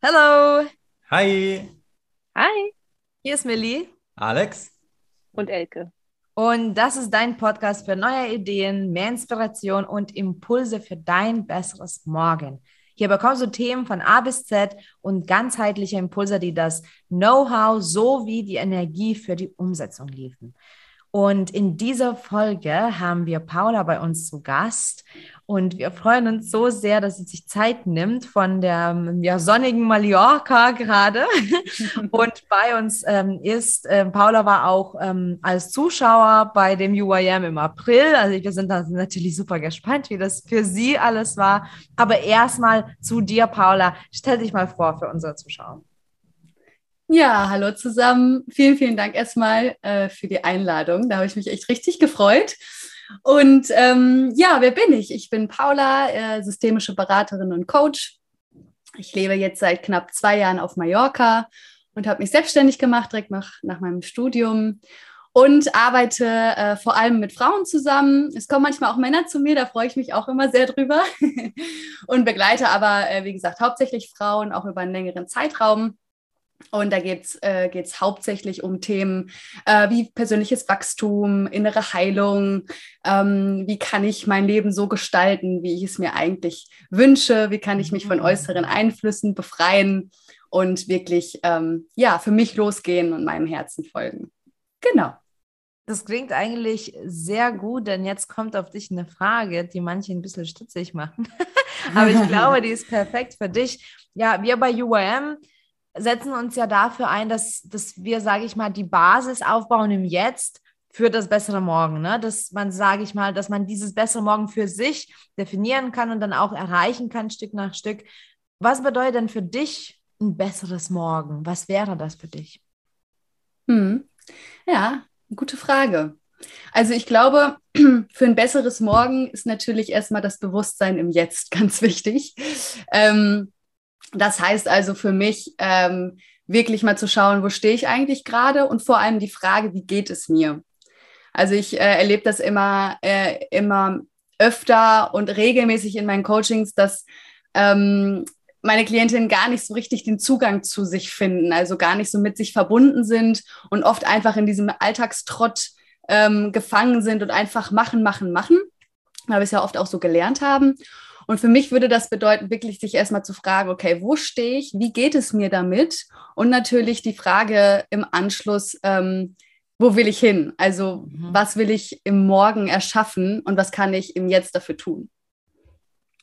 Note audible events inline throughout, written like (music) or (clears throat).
Hallo. Hi. Hi. Hier ist Millie. Alex. Und Elke. Und das ist dein Podcast für neue Ideen, mehr Inspiration und Impulse für dein besseres Morgen. Hier bekommst du Themen von A bis Z und ganzheitliche Impulse, die das Know-how sowie die Energie für die Umsetzung liefern. Und in dieser Folge haben wir Paula bei uns zu Gast. Und wir freuen uns so sehr, dass sie sich Zeit nimmt von der ja, sonnigen Mallorca gerade. (laughs) und bei uns ähm, ist, äh, Paula war auch ähm, als Zuschauer bei dem UIM im April. Also wir sind da natürlich super gespannt, wie das für sie alles war. Aber erstmal zu dir, Paula. Stell dich mal vor für unsere Zuschauer. Ja, hallo zusammen. Vielen, vielen Dank erstmal äh, für die Einladung. Da habe ich mich echt richtig gefreut. Und ähm, ja, wer bin ich? Ich bin Paula, äh, systemische Beraterin und Coach. Ich lebe jetzt seit knapp zwei Jahren auf Mallorca und habe mich selbstständig gemacht, direkt nach, nach meinem Studium und arbeite äh, vor allem mit Frauen zusammen. Es kommen manchmal auch Männer zu mir, da freue ich mich auch immer sehr drüber (laughs) und begleite aber, äh, wie gesagt, hauptsächlich Frauen auch über einen längeren Zeitraum. Und da geht es äh, hauptsächlich um Themen äh, wie persönliches Wachstum, innere Heilung, ähm, wie kann ich mein Leben so gestalten, wie ich es mir eigentlich wünsche, wie kann ich mich von mhm. äußeren Einflüssen befreien und wirklich ähm, ja, für mich losgehen und meinem Herzen folgen. Genau. Das klingt eigentlich sehr gut, denn jetzt kommt auf dich eine Frage, die manche ein bisschen stutzig machen. (laughs) Aber ich glaube, die ist perfekt für dich. Ja, wir bei UIM setzen uns ja dafür ein, dass, dass wir, sage ich mal, die Basis aufbauen im Jetzt für das bessere Morgen. Ne? Dass man, sage ich mal, dass man dieses bessere Morgen für sich definieren kann und dann auch erreichen kann, Stück nach Stück. Was bedeutet denn für dich ein besseres Morgen? Was wäre das für dich? Hm. Ja, gute Frage. Also ich glaube, (clears throat) für ein besseres Morgen ist natürlich erstmal das Bewusstsein im Jetzt (laughs) ganz wichtig. Ähm, das heißt also für mich, ähm, wirklich mal zu schauen, wo stehe ich eigentlich gerade und vor allem die Frage, wie geht es mir? Also ich äh, erlebe das immer, äh, immer öfter und regelmäßig in meinen Coachings, dass ähm, meine Klientinnen gar nicht so richtig den Zugang zu sich finden, also gar nicht so mit sich verbunden sind und oft einfach in diesem Alltagstrott ähm, gefangen sind und einfach machen, machen, machen, weil wir es ja oft auch so gelernt haben. Und für mich würde das bedeuten, wirklich sich erstmal zu fragen, okay, wo stehe ich? Wie geht es mir damit? Und natürlich die Frage im Anschluss, ähm, wo will ich hin? Also, mhm. was will ich im Morgen erschaffen und was kann ich im Jetzt dafür tun?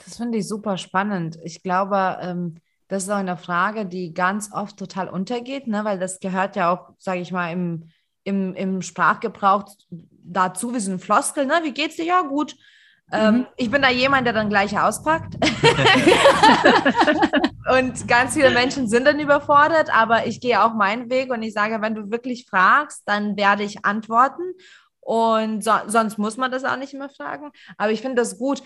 Das finde ich super spannend. Ich glaube, ähm, das ist auch eine Frage, die ganz oft total untergeht, ne? weil das gehört ja auch, sage ich mal, im, im, im Sprachgebrauch dazu, wie so ein Floskel. Ne? Wie geht's dir? Ja, gut. Ähm, mhm. Ich bin da jemand, der dann gleich auspackt. (laughs) und ganz viele Menschen sind dann überfordert, aber ich gehe auch meinen Weg und ich sage, wenn du wirklich fragst, dann werde ich antworten. Und so, sonst muss man das auch nicht mehr fragen. Aber ich finde das gut.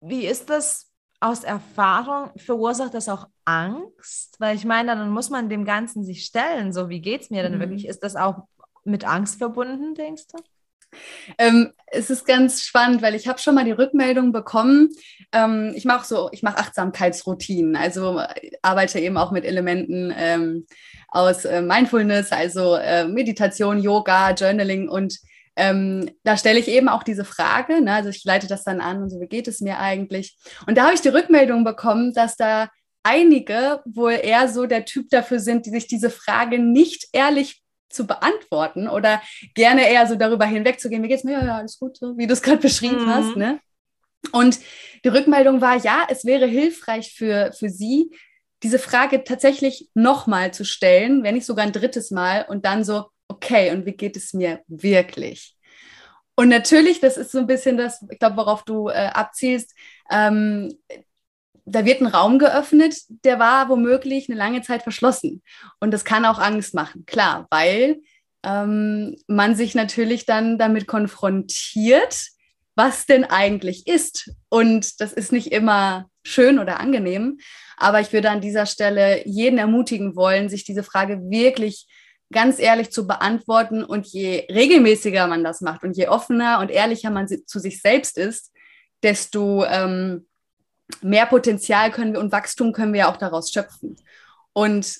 Wie ist das aus Erfahrung? Verursacht das auch Angst? Weil ich meine, dann muss man dem Ganzen sich stellen. So, wie geht es mir denn mhm. wirklich? Ist das auch mit Angst verbunden, denkst du? Ähm, es ist ganz spannend, weil ich habe schon mal die Rückmeldung bekommen. Ähm, ich mache so, ich mache Achtsamkeitsroutinen, also arbeite eben auch mit Elementen ähm, aus äh, Mindfulness, also äh, Meditation, Yoga, Journaling und ähm, da stelle ich eben auch diese Frage, ne? also ich leite das dann an und so, wie geht es mir eigentlich? Und da habe ich die Rückmeldung bekommen, dass da einige wohl eher so der Typ dafür sind, die sich diese Frage nicht ehrlich zu beantworten oder gerne eher so darüber hinwegzugehen, wie geht's mir? Ja, ja, alles gut, so wie du es gerade beschrieben mhm. hast. Ne? Und die Rückmeldung war, ja, es wäre hilfreich für, für sie, diese Frage tatsächlich nochmal zu stellen, wenn nicht sogar ein drittes Mal und dann so, okay, und wie geht es mir wirklich? Und natürlich, das ist so ein bisschen das, ich glaube, worauf du äh, abzielst, ähm, da wird ein Raum geöffnet, der war womöglich eine lange Zeit verschlossen. Und das kann auch Angst machen, klar, weil ähm, man sich natürlich dann damit konfrontiert, was denn eigentlich ist. Und das ist nicht immer schön oder angenehm. Aber ich würde an dieser Stelle jeden ermutigen wollen, sich diese Frage wirklich ganz ehrlich zu beantworten. Und je regelmäßiger man das macht und je offener und ehrlicher man zu sich selbst ist, desto ähm, mehr Potenzial können wir und Wachstum können wir ja auch daraus schöpfen. Und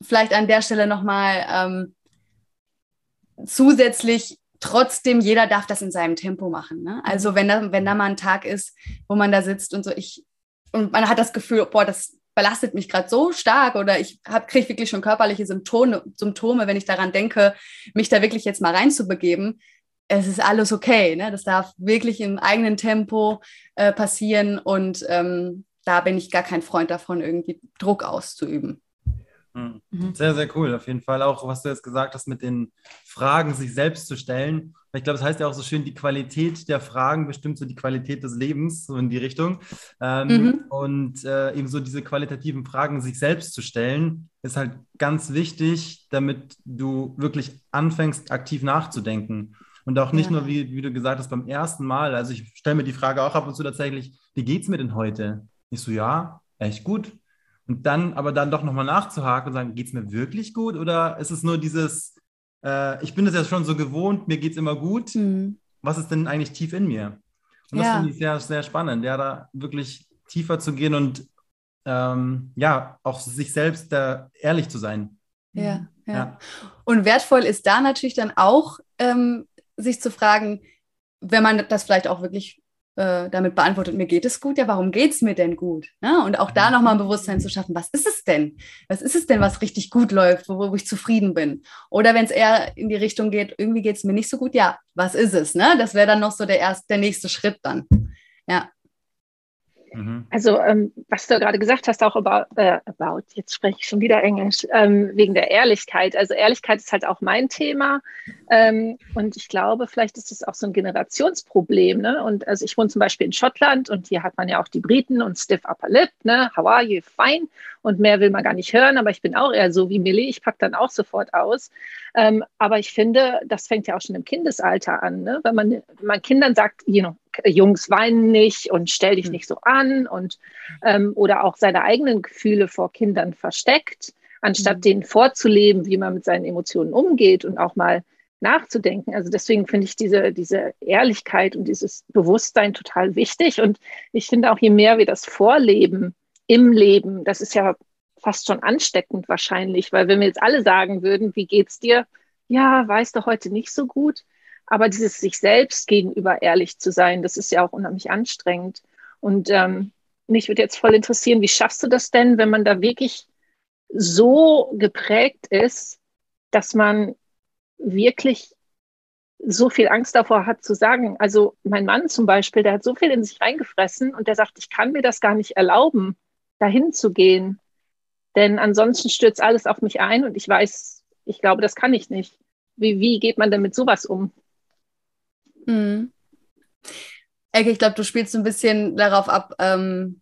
vielleicht an der Stelle nochmal ähm, zusätzlich trotzdem, jeder darf das in seinem Tempo machen. Ne? Also wenn da, wenn da mal ein Tag ist, wo man da sitzt und so, ich, und man hat das Gefühl, boah, das belastet mich gerade so stark oder ich kriege wirklich schon körperliche Symptome, Symptome, wenn ich daran denke, mich da wirklich jetzt mal reinzubegeben. Es ist alles okay. Ne? Das darf wirklich im eigenen Tempo äh, passieren und ähm, da bin ich gar kein Freund davon, irgendwie Druck auszuüben. Mhm. mhm. Sehr, sehr cool. Auf jeden Fall auch, was du jetzt gesagt hast, mit den Fragen sich selbst zu stellen. Ich glaube, das heißt ja auch so schön, die Qualität der Fragen bestimmt so die Qualität des Lebens, so in die Richtung. Ähm, mhm. Und äh, eben so diese qualitativen Fragen sich selbst zu stellen, ist halt ganz wichtig, damit du wirklich anfängst, aktiv nachzudenken. Und auch nicht ja. nur, wie, wie du gesagt hast, beim ersten Mal. Also ich stelle mir die Frage auch ab und zu tatsächlich, wie geht es mir denn heute? Ich so, ja, echt gut. Und dann aber dann doch nochmal nachzuhaken und sagen, geht es mir wirklich gut oder ist es nur dieses, äh, ich bin das ja schon so gewohnt, mir geht es immer gut. Mhm. Was ist denn eigentlich tief in mir? Und das ja. finde ich sehr, sehr spannend, ja, da wirklich tiefer zu gehen und ähm, ja, auch sich selbst da ehrlich zu sein. Ja, ja, ja. Und wertvoll ist da natürlich dann auch, ähm, sich zu fragen, wenn man das vielleicht auch wirklich äh, damit beantwortet, mir geht es gut, ja, warum geht es mir denn gut? Ja, und auch da nochmal ein Bewusstsein zu schaffen, was ist es denn? Was ist es denn, was richtig gut läuft, wo, wo ich zufrieden bin? Oder wenn es eher in die Richtung geht, irgendwie geht es mir nicht so gut, ja, was ist es? Ne? Das wäre dann noch so der, erste, der nächste Schritt dann. Ja. Mhm. Also, ähm, was du gerade gesagt hast, auch about, äh, about jetzt spreche ich schon wieder Englisch, ähm, wegen der Ehrlichkeit. Also, Ehrlichkeit ist halt auch mein Thema. Ähm, und ich glaube, vielleicht ist es auch so ein Generationsproblem. Ne? Und also, ich wohne zum Beispiel in Schottland und hier hat man ja auch die Briten und stiff upper lip, ne? How are you? Fine. Und mehr will man gar nicht hören. Aber ich bin auch eher so wie Millie. Ich packe dann auch sofort aus. Ähm, aber ich finde, das fängt ja auch schon im Kindesalter an. Ne? Wenn, man, wenn man Kindern sagt, you know, Jungs weinen nicht und stell dich hm. nicht so an und ähm, oder auch seine eigenen Gefühle vor Kindern versteckt, anstatt mhm. denen vorzuleben, wie man mit seinen Emotionen umgeht und auch mal nachzudenken. Also deswegen finde ich diese, diese Ehrlichkeit und dieses Bewusstsein total wichtig. Und ich finde auch, je mehr wir das vorleben im Leben, das ist ja fast schon ansteckend wahrscheinlich, weil wenn wir jetzt alle sagen würden, wie geht's dir? Ja, weißt du heute nicht so gut. Aber dieses sich selbst gegenüber ehrlich zu sein, das ist ja auch unheimlich anstrengend. Und ähm, mich würde jetzt voll interessieren, wie schaffst du das denn, wenn man da wirklich so geprägt ist, dass man wirklich so viel Angst davor hat zu sagen. Also mein Mann zum Beispiel, der hat so viel in sich reingefressen und der sagt, ich kann mir das gar nicht erlauben, dahin zu gehen. Denn ansonsten stürzt alles auf mich ein und ich weiß, ich glaube, das kann ich nicht. Wie, wie geht man denn mit sowas um? Mhm. Ecke, ich glaube, du spielst ein bisschen darauf ab, ähm,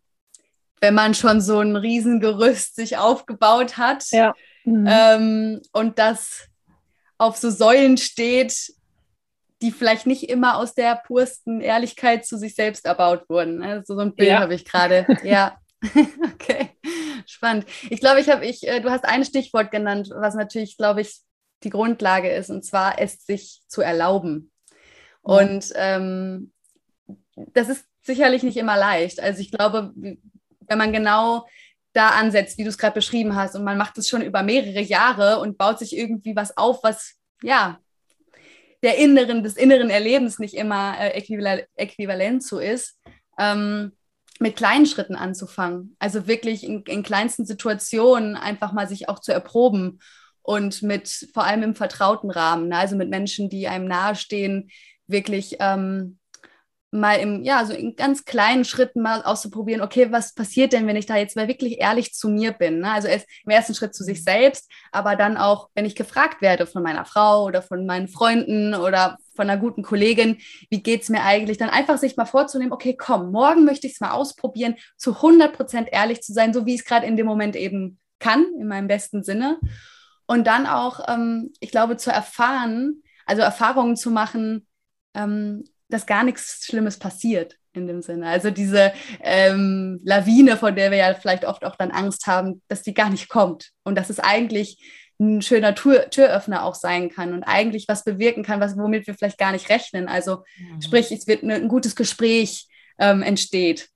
wenn man schon so ein Riesengerüst sich aufgebaut hat ja. mhm. ähm, und das auf so Säulen steht, die vielleicht nicht immer aus der pursten Ehrlichkeit zu sich selbst erbaut wurden. Also so ein Bild ja. habe ich gerade. ja. (laughs) okay, spannend. Ich glaube, ich habe, ich, äh, du hast ein Stichwort genannt, was natürlich, glaube ich, die Grundlage ist, und zwar es sich zu erlauben. Und ähm, das ist sicherlich nicht immer leicht. Also ich glaube, wenn man genau da ansetzt, wie du es gerade beschrieben hast, und man macht es schon über mehrere Jahre und baut sich irgendwie was auf, was ja der inneren, des inneren Erlebens nicht immer äh, äquivalent, äquivalent so ist, ähm, mit kleinen Schritten anzufangen. Also wirklich in, in kleinsten Situationen einfach mal sich auch zu erproben und mit vor allem im vertrauten Rahmen, ne? also mit Menschen, die einem nahestehen, wirklich ähm, mal im, ja, so in ganz kleinen Schritten mal auszuprobieren, okay, was passiert denn, wenn ich da jetzt mal wirklich ehrlich zu mir bin? Ne? Also erst im ersten Schritt zu sich selbst, aber dann auch, wenn ich gefragt werde von meiner Frau oder von meinen Freunden oder von einer guten Kollegin, wie geht es mir eigentlich, dann einfach sich mal vorzunehmen, okay, komm, morgen möchte ich es mal ausprobieren, zu 100 Prozent ehrlich zu sein, so wie ich es gerade in dem Moment eben kann, in meinem besten Sinne. Und dann auch, ähm, ich glaube, zu erfahren, also Erfahrungen zu machen, ähm, dass gar nichts Schlimmes passiert in dem Sinne. Also diese ähm, Lawine, von der wir ja vielleicht oft auch dann Angst haben, dass die gar nicht kommt und dass es eigentlich ein schöner Tür, Türöffner auch sein kann und eigentlich was bewirken kann, was, womit wir vielleicht gar nicht rechnen. Also mhm. sprich, es wird ein gutes Gespräch ähm, entsteht.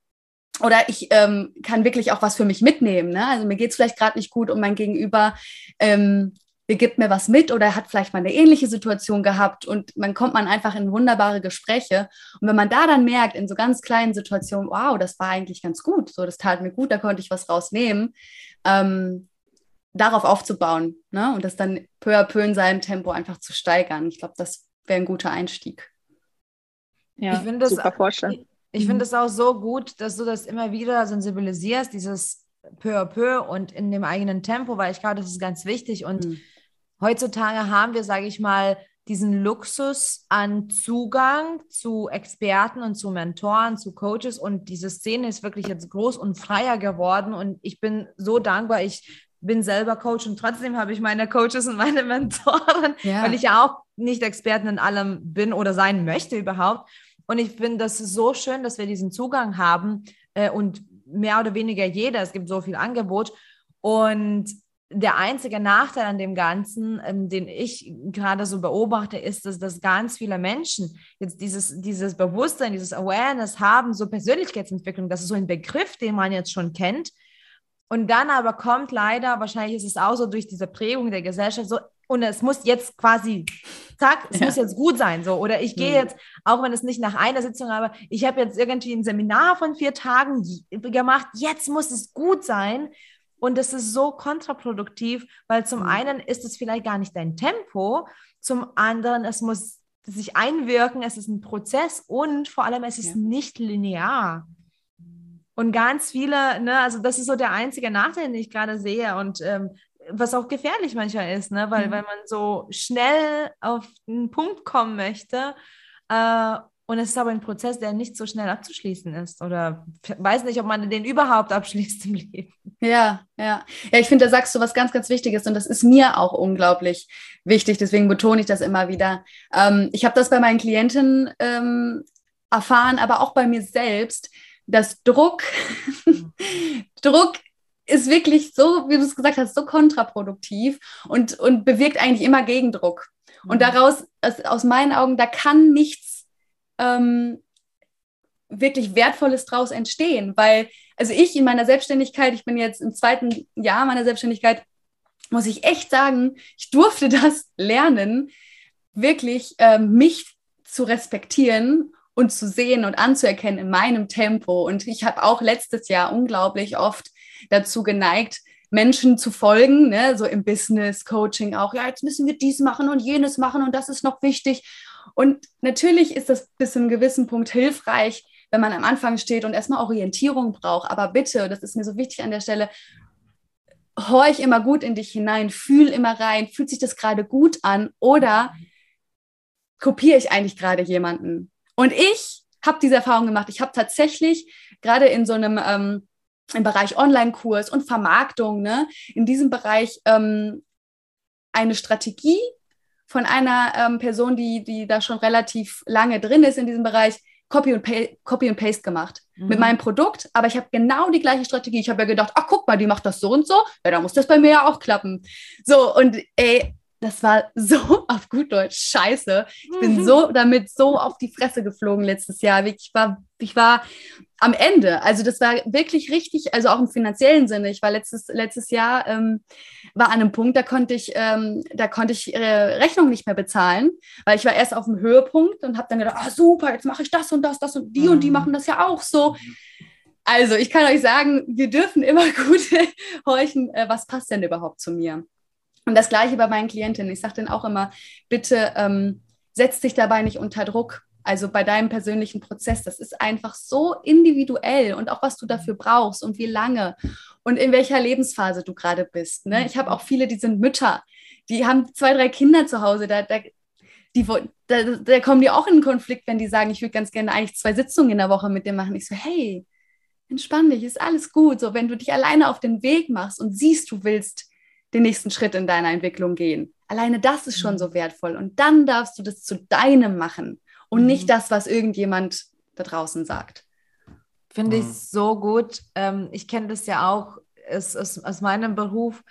oder ich ähm, kann wirklich auch was für mich mitnehmen. Ne? Also mir geht es vielleicht gerade nicht gut und mein Gegenüber ähm, gibt mir was mit oder hat vielleicht mal eine ähnliche Situation gehabt und man kommt man einfach in wunderbare Gespräche. Und wenn man da dann merkt, in so ganz kleinen Situationen, wow, das war eigentlich ganz gut, so das tat mir gut, da konnte ich was rausnehmen, ähm, darauf aufzubauen ne? und das dann peu à peu in seinem Tempo einfach zu steigern. Ich glaube, das wäre ein guter Einstieg. Ja, ich finde das, super Vorstellung. Ich, ich finde es auch so gut, dass du das immer wieder sensibilisierst, dieses peu à peu und in dem eigenen Tempo, weil ich glaube, das ist ganz wichtig und mhm Heutzutage haben wir, sage ich mal, diesen Luxus an Zugang zu Experten und zu Mentoren, zu Coaches und diese Szene ist wirklich jetzt groß und freier geworden und ich bin so dankbar. Ich bin selber Coach und trotzdem habe ich meine Coaches und meine (laughs) Mentoren, ja. weil ich ja auch nicht Experten in allem bin oder sein möchte überhaupt. Und ich finde das ist so schön, dass wir diesen Zugang haben äh, und mehr oder weniger jeder. Es gibt so viel Angebot und der einzige Nachteil an dem Ganzen, ähm, den ich gerade so beobachte, ist, dass, dass ganz viele Menschen jetzt dieses, dieses Bewusstsein, dieses Awareness haben, so Persönlichkeitsentwicklung, das ist so ein Begriff, den man jetzt schon kennt. Und dann aber kommt leider, wahrscheinlich ist es auch so durch diese Prägung der Gesellschaft so, und es muss jetzt quasi, zack, es ja. muss jetzt gut sein, so. Oder ich gehe mhm. jetzt, auch wenn es nicht nach einer Sitzung, aber ich habe jetzt irgendwie ein Seminar von vier Tagen gemacht, jetzt muss es gut sein. Und das ist so kontraproduktiv, weil zum mhm. einen ist es vielleicht gar nicht dein Tempo, zum anderen, es muss sich einwirken, es ist ein Prozess und vor allem, es ist ja. nicht linear. Und ganz viele, ne, also das ist so der einzige Nachteil, den ich gerade sehe und ähm, was auch gefährlich manchmal ist, ne, weil, mhm. weil man so schnell auf einen Punkt kommen möchte äh, und es ist aber ein Prozess, der nicht so schnell abzuschließen ist. Oder weiß nicht, ob man den überhaupt abschließt im Leben. Ja, ja. Ja, ich finde, da sagst du was ganz, ganz Wichtiges und das ist mir auch unglaublich wichtig. Deswegen betone ich das immer wieder. Ähm, ich habe das bei meinen Klientinnen ähm, erfahren, aber auch bei mir selbst, dass Druck, (laughs) Druck ist wirklich so, wie du es gesagt hast, so kontraproduktiv und, und bewirkt eigentlich immer Gegendruck. Und mhm. daraus, aus meinen Augen, da kann nichts ähm, wirklich Wertvolles draus entstehen. Weil, also ich in meiner Selbstständigkeit, ich bin jetzt im zweiten Jahr meiner Selbstständigkeit, muss ich echt sagen, ich durfte (laughs) das lernen, wirklich äh, mich zu respektieren und zu sehen und anzuerkennen in meinem Tempo. Und ich habe auch letztes Jahr unglaublich oft dazu geneigt, Menschen zu folgen, ne? so im Business, Coaching auch, ja, jetzt müssen wir dies machen und jenes machen und das ist noch wichtig. Und natürlich ist das bis zu einem gewissen Punkt hilfreich, wenn man am Anfang steht und erstmal Orientierung braucht. Aber bitte, das ist mir so wichtig an der Stelle, horch immer gut in dich hinein, fühl immer rein, fühlt sich das gerade gut an oder kopiere ich eigentlich gerade jemanden? Und ich habe diese Erfahrung gemacht. Ich habe tatsächlich gerade in so einem ähm, im Bereich Online-Kurs und Vermarktung, ne, in diesem Bereich ähm, eine Strategie von einer ähm, Person, die, die da schon relativ lange drin ist in diesem Bereich, Copy und, Pay, Copy und Paste gemacht mhm. mit meinem Produkt, aber ich habe genau die gleiche Strategie. Ich habe ja gedacht, ach guck mal, die macht das so und so, ja, da muss das bei mir ja auch klappen. So, und ey, das war (laughs) so auf gut Deutsch scheiße. Ich bin mhm. so damit so auf die Fresse geflogen letztes Jahr. Ich war, ich war am Ende. Also das war wirklich richtig, also auch im finanziellen Sinne. Ich war letztes, letztes Jahr ähm, war an einem Punkt, da konnte ich, ähm, da konnte ich äh, Rechnung nicht mehr bezahlen, weil ich war erst auf dem Höhepunkt und habe dann gedacht, ah super, jetzt mache ich das und das, das und die mhm. und die mhm. machen das ja auch so. Also ich kann euch sagen, wir dürfen immer (laughs) gut horchen, äh, was passt denn überhaupt zu mir. Und das gleiche bei meinen Klientinnen. Ich sage denen auch immer, bitte ähm, setz dich dabei nicht unter Druck. Also bei deinem persönlichen Prozess, das ist einfach so individuell und auch was du dafür brauchst und wie lange und in welcher Lebensphase du gerade bist. Ne? Ich habe auch viele, die sind Mütter, die haben zwei, drei Kinder zu Hause, da, da, die, da, da kommen die auch in einen Konflikt, wenn die sagen, ich würde ganz gerne eigentlich zwei Sitzungen in der Woche mit dir machen. Ich so, hey, entspann dich, ist alles gut. So, wenn du dich alleine auf den Weg machst und siehst, du willst den nächsten Schritt in deiner Entwicklung gehen. Alleine das ist schon mhm. so wertvoll. Und dann darfst du das zu deinem machen und mhm. nicht das, was irgendjemand da draußen sagt. Finde ich mhm. so gut. Ähm, ich kenne das ja auch aus, aus, aus meinem Beruf,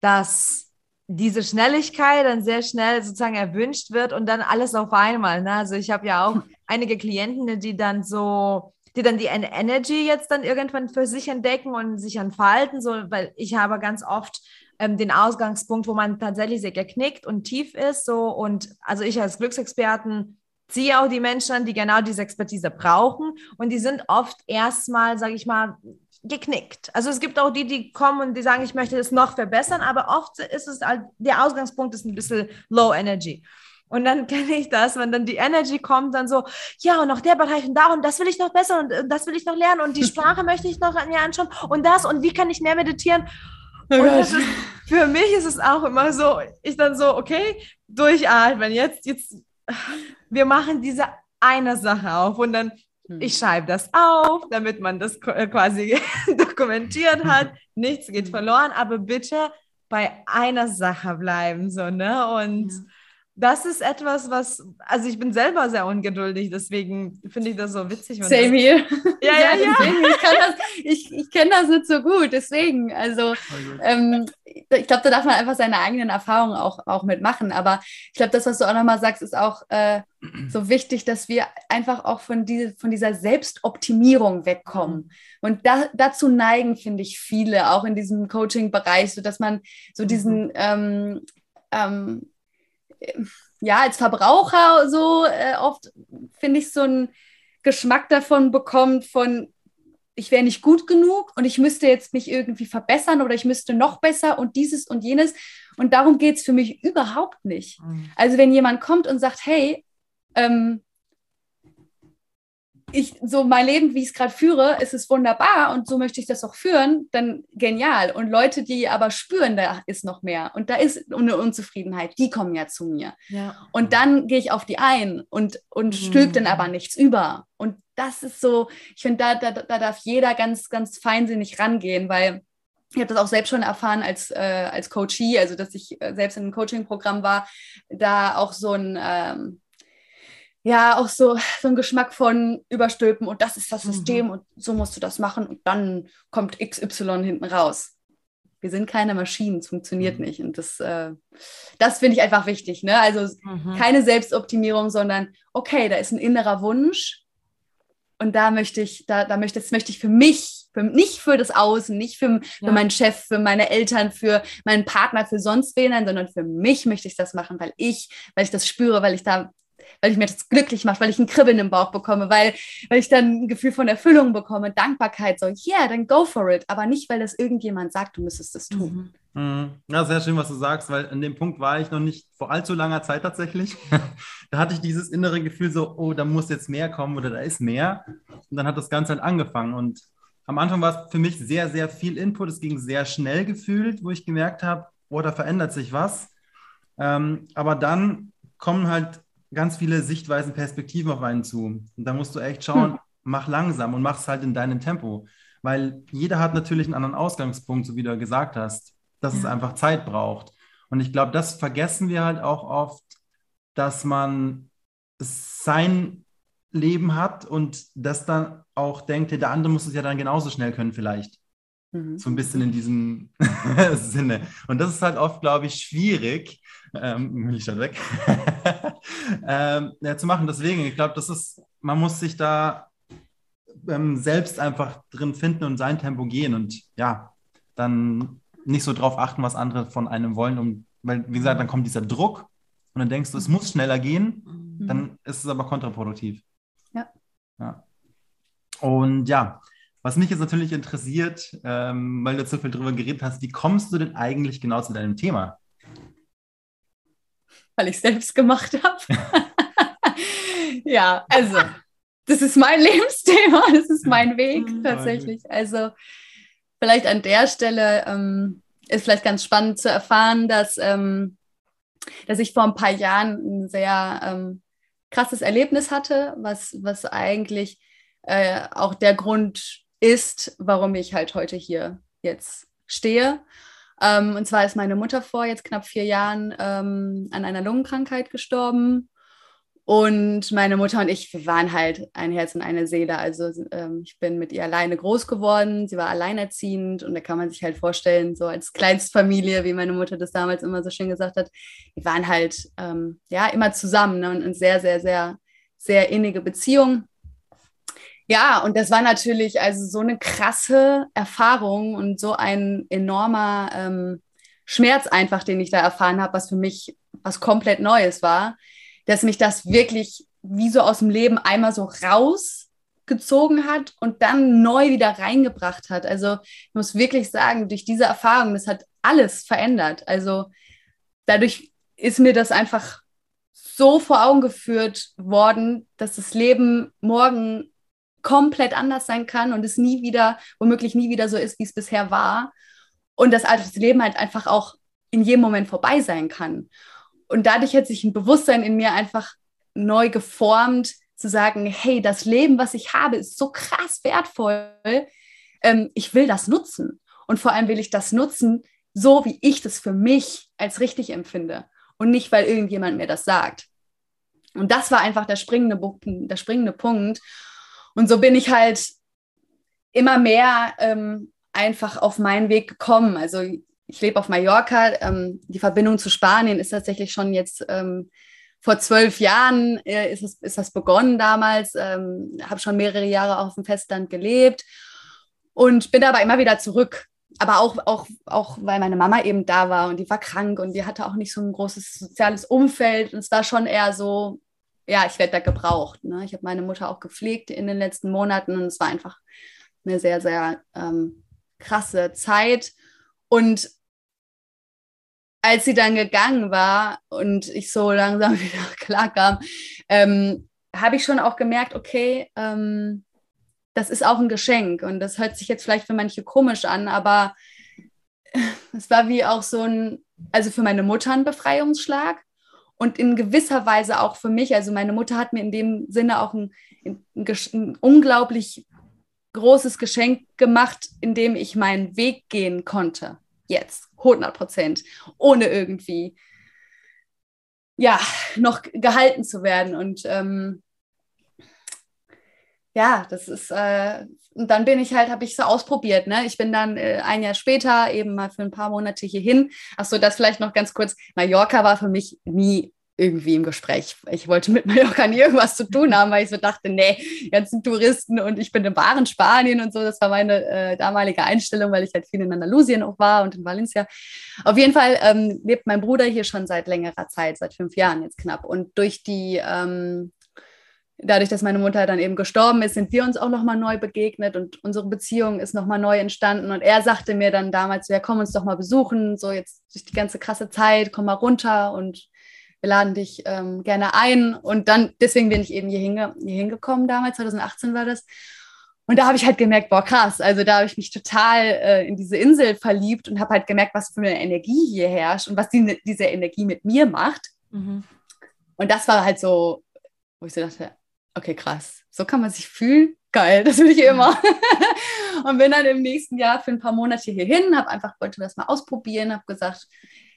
dass diese Schnelligkeit dann sehr schnell sozusagen erwünscht wird und dann alles auf einmal. Ne? Also ich habe ja auch (laughs) einige Klienten, die dann so die dann die Energy jetzt dann irgendwann für sich entdecken und sich entfalten, so, weil ich habe ganz oft ähm, den Ausgangspunkt, wo man tatsächlich sehr geknickt und tief ist, so und also ich als Glücksexperten ziehe auch die Menschen an, die genau diese Expertise brauchen und die sind oft erstmal, sage ich mal, geknickt. Also es gibt auch die, die kommen und die sagen, ich möchte das noch verbessern, aber oft ist es, halt, der Ausgangspunkt ist ein bisschen low energy. Und dann (laughs) kenne ich das, wenn dann die Energy kommt, dann so, ja, und noch der Bereich und da und das will ich noch besser und das will ich noch lernen und die (laughs) Sprache möchte ich noch mir anschauen und das und wie kann ich mehr meditieren. Oh und ist, für mich ist es auch immer so, ich dann so, okay, durchatmen, jetzt, jetzt, wir machen diese eine Sache auf und dann hm. ich schreibe das auf, damit man das äh, quasi (laughs) dokumentiert hat. Nichts geht hm. verloren, aber bitte bei einer Sache bleiben, so, ne? Und ja das ist etwas, was, also ich bin selber sehr ungeduldig, deswegen finde ich das so witzig. Same here. Ja, ja, ja. ja. Ich, ich, ich kenne das nicht so gut, deswegen. Also ähm, ich glaube, da darf man einfach seine eigenen Erfahrungen auch, auch mitmachen. Aber ich glaube, das, was du auch nochmal sagst, ist auch äh, so wichtig, dass wir einfach auch von, die, von dieser Selbstoptimierung wegkommen. Mhm. Und da, dazu neigen, finde ich, viele, auch in diesem Coaching-Bereich, so dass man so diesen mhm. ähm, ähm, ja, als Verbraucher so äh, oft, finde ich, so einen Geschmack davon bekommt, von ich wäre nicht gut genug und ich müsste jetzt mich irgendwie verbessern oder ich müsste noch besser und dieses und jenes. Und darum geht es für mich überhaupt nicht. Mhm. Also wenn jemand kommt und sagt, hey, ähm, ich so mein Leben, wie ich es gerade führe, ist es wunderbar und so möchte ich das auch führen, dann genial. Und Leute, die aber spüren, da ist noch mehr und da ist eine Unzufriedenheit, die kommen ja zu mir. Ja. Und dann gehe ich auf die ein und, und mhm. stülp dann aber nichts über. Und das ist so, ich finde, da, da, da darf jeder ganz, ganz feinsinnig rangehen, weil ich habe das auch selbst schon erfahren als, äh, als Coachie, also dass ich äh, selbst in einem Coaching-Programm war, da auch so ein ähm, ja auch so, so ein Geschmack von Überstülpen und das ist das. System mhm. und so musst du das machen und dann kommt XY hinten raus. Wir sind keine Maschinen, es funktioniert mhm. nicht. Und das, äh, das finde ich einfach wichtig. Ne? Also mhm. keine Selbstoptimierung, sondern okay, da ist ein innerer Wunsch und da möchte ich, da, da möchte, das möchte ich für mich, für, nicht für das Außen, nicht für, für meinen Chef, für meine Eltern, für meinen Partner, für sonst wen, sondern für mich möchte ich das machen, weil ich, weil ich das spüre, weil ich da weil ich mir das glücklich macht, weil ich ein Kribbeln im Bauch bekomme, weil, weil ich dann ein Gefühl von Erfüllung bekomme, Dankbarkeit, so, yeah, dann go for it. Aber nicht, weil das irgendjemand sagt, du müsstest das tun. Mhm. mhm. Ja, sehr schön, was du sagst, weil an dem Punkt war ich noch nicht vor allzu langer Zeit tatsächlich. (laughs) da hatte ich dieses innere Gefühl so, oh, da muss jetzt mehr kommen oder da ist mehr. Und dann hat das Ganze halt angefangen. Und am Anfang war es für mich sehr, sehr viel Input. Es ging sehr schnell gefühlt, wo ich gemerkt habe, oh, da verändert sich was. Ähm, aber dann kommen halt ganz viele Sichtweisen, Perspektiven auf einen zu. Und da musst du echt schauen, hm. mach langsam und mach es halt in deinem Tempo. Weil jeder hat natürlich einen anderen Ausgangspunkt, so wie du gesagt hast, dass ja. es einfach Zeit braucht. Und ich glaube, das vergessen wir halt auch oft, dass man sein Leben hat und das dann auch denkt, der andere muss es ja dann genauso schnell können vielleicht. Mhm. So ein bisschen in diesem (laughs) Sinne. Und das ist halt oft, glaube ich, schwierig, ähm, will ich dann weg, (laughs) ähm, ja, zu machen. Deswegen, ich glaube, das ist, man muss sich da ähm, selbst einfach drin finden und sein Tempo gehen und ja, dann nicht so drauf achten, was andere von einem wollen. Um, weil, wie gesagt, dann kommt dieser Druck und dann denkst du, es muss schneller gehen, mhm. dann ist es aber kontraproduktiv. Ja. ja. Und ja, was mich jetzt natürlich interessiert, ähm, weil du so viel drüber geredet hast, wie kommst du denn eigentlich genau zu deinem Thema? Weil ich es selbst gemacht habe. (laughs) ja, also, das ist mein (laughs) Lebensthema, das ist mein Weg mhm. tatsächlich. Also, vielleicht an der Stelle ähm, ist vielleicht ganz spannend zu erfahren, dass, ähm, dass ich vor ein paar Jahren ein sehr ähm, krasses Erlebnis hatte, was, was eigentlich äh, auch der Grund ist, warum ich halt heute hier jetzt stehe. Ähm, und zwar ist meine Mutter vor jetzt knapp vier Jahren ähm, an einer Lungenkrankheit gestorben. Und meine Mutter und ich, wir waren halt ein Herz und eine Seele. Also ähm, ich bin mit ihr alleine groß geworden. Sie war alleinerziehend und da kann man sich halt vorstellen, so als Kleinstfamilie, wie meine Mutter das damals immer so schön gesagt hat, wir waren halt ähm, ja immer zusammen ne? und eine sehr, sehr, sehr, sehr innige Beziehung. Ja, und das war natürlich also so eine krasse Erfahrung und so ein enormer ähm, Schmerz einfach, den ich da erfahren habe, was für mich was komplett Neues war, dass mich das wirklich wie so aus dem Leben einmal so rausgezogen hat und dann neu wieder reingebracht hat. Also ich muss wirklich sagen, durch diese Erfahrung, das hat alles verändert. Also dadurch ist mir das einfach so vor Augen geführt worden, dass das Leben morgen komplett anders sein kann und es nie wieder, womöglich nie wieder so ist, wie es bisher war. Und das Leben halt einfach auch in jedem Moment vorbei sein kann. Und dadurch hat sich ein Bewusstsein in mir einfach neu geformt, zu sagen, hey, das Leben, was ich habe, ist so krass wertvoll. Ähm, ich will das nutzen. Und vor allem will ich das nutzen, so wie ich das für mich als richtig empfinde. Und nicht, weil irgendjemand mir das sagt. Und das war einfach der springende, der springende Punkt. Und so bin ich halt immer mehr ähm, einfach auf meinen Weg gekommen. Also ich lebe auf Mallorca. Ähm, die Verbindung zu Spanien ist tatsächlich schon jetzt ähm, vor zwölf Jahren äh, ist, es, ist das begonnen damals. Ähm, habe schon mehrere Jahre auf dem Festland gelebt und bin aber immer wieder zurück. Aber auch, auch, auch, weil meine Mama eben da war und die war krank und die hatte auch nicht so ein großes soziales Umfeld. Und es war schon eher so, ja, ich werde da gebraucht. Ne? Ich habe meine Mutter auch gepflegt in den letzten Monaten und es war einfach eine sehr, sehr ähm, krasse Zeit. Und als sie dann gegangen war und ich so langsam (laughs) wieder klar kam, ähm, habe ich schon auch gemerkt, okay, ähm, das ist auch ein Geschenk. Und das hört sich jetzt vielleicht für manche komisch an, aber (laughs) es war wie auch so ein, also für meine Mutter ein Befreiungsschlag und in gewisser Weise auch für mich. Also meine Mutter hat mir in dem Sinne auch ein, ein, ein unglaublich großes Geschenk gemacht, in dem ich meinen Weg gehen konnte. Jetzt, 100 Prozent, ohne irgendwie ja, noch gehalten zu werden. Und ähm, ja, das ist, äh, und dann bin ich halt, habe ich so ausprobiert, ne? Ich bin dann äh, ein Jahr später eben mal für ein paar Monate hierhin. Achso, das vielleicht noch ganz kurz. Mallorca war für mich nie irgendwie im Gespräch. Ich wollte mit (laughs) Mallorca nie irgendwas zu tun haben, weil ich so dachte, nee, ganzen Touristen und ich bin im wahren Spanien und so. Das war meine äh, damalige Einstellung, weil ich halt viel in Andalusien auch war und in Valencia. Auf jeden Fall ähm, lebt mein Bruder hier schon seit längerer Zeit, seit fünf Jahren jetzt knapp. Und durch die ähm, dadurch, dass meine Mutter dann eben gestorben ist, sind wir uns auch nochmal neu begegnet und unsere Beziehung ist nochmal neu entstanden. Und er sagte mir dann damals, ja, komm uns doch mal besuchen, so jetzt durch die ganze krasse Zeit, komm mal runter und wir laden dich ähm, gerne ein. Und dann, deswegen bin ich eben hier, hinge hier hingekommen damals, 2018 war das. Und da habe ich halt gemerkt, boah, krass, also da habe ich mich total äh, in diese Insel verliebt und habe halt gemerkt, was für eine Energie hier herrscht und was die, diese Energie mit mir macht. Mhm. Und das war halt so, wo ich so dachte, okay, krass, so kann man sich fühlen. Geil, das will ich immer. (laughs) und bin dann im nächsten Jahr für ein paar Monate hierhin, habe einfach, wollte das mal ausprobieren, habe gesagt,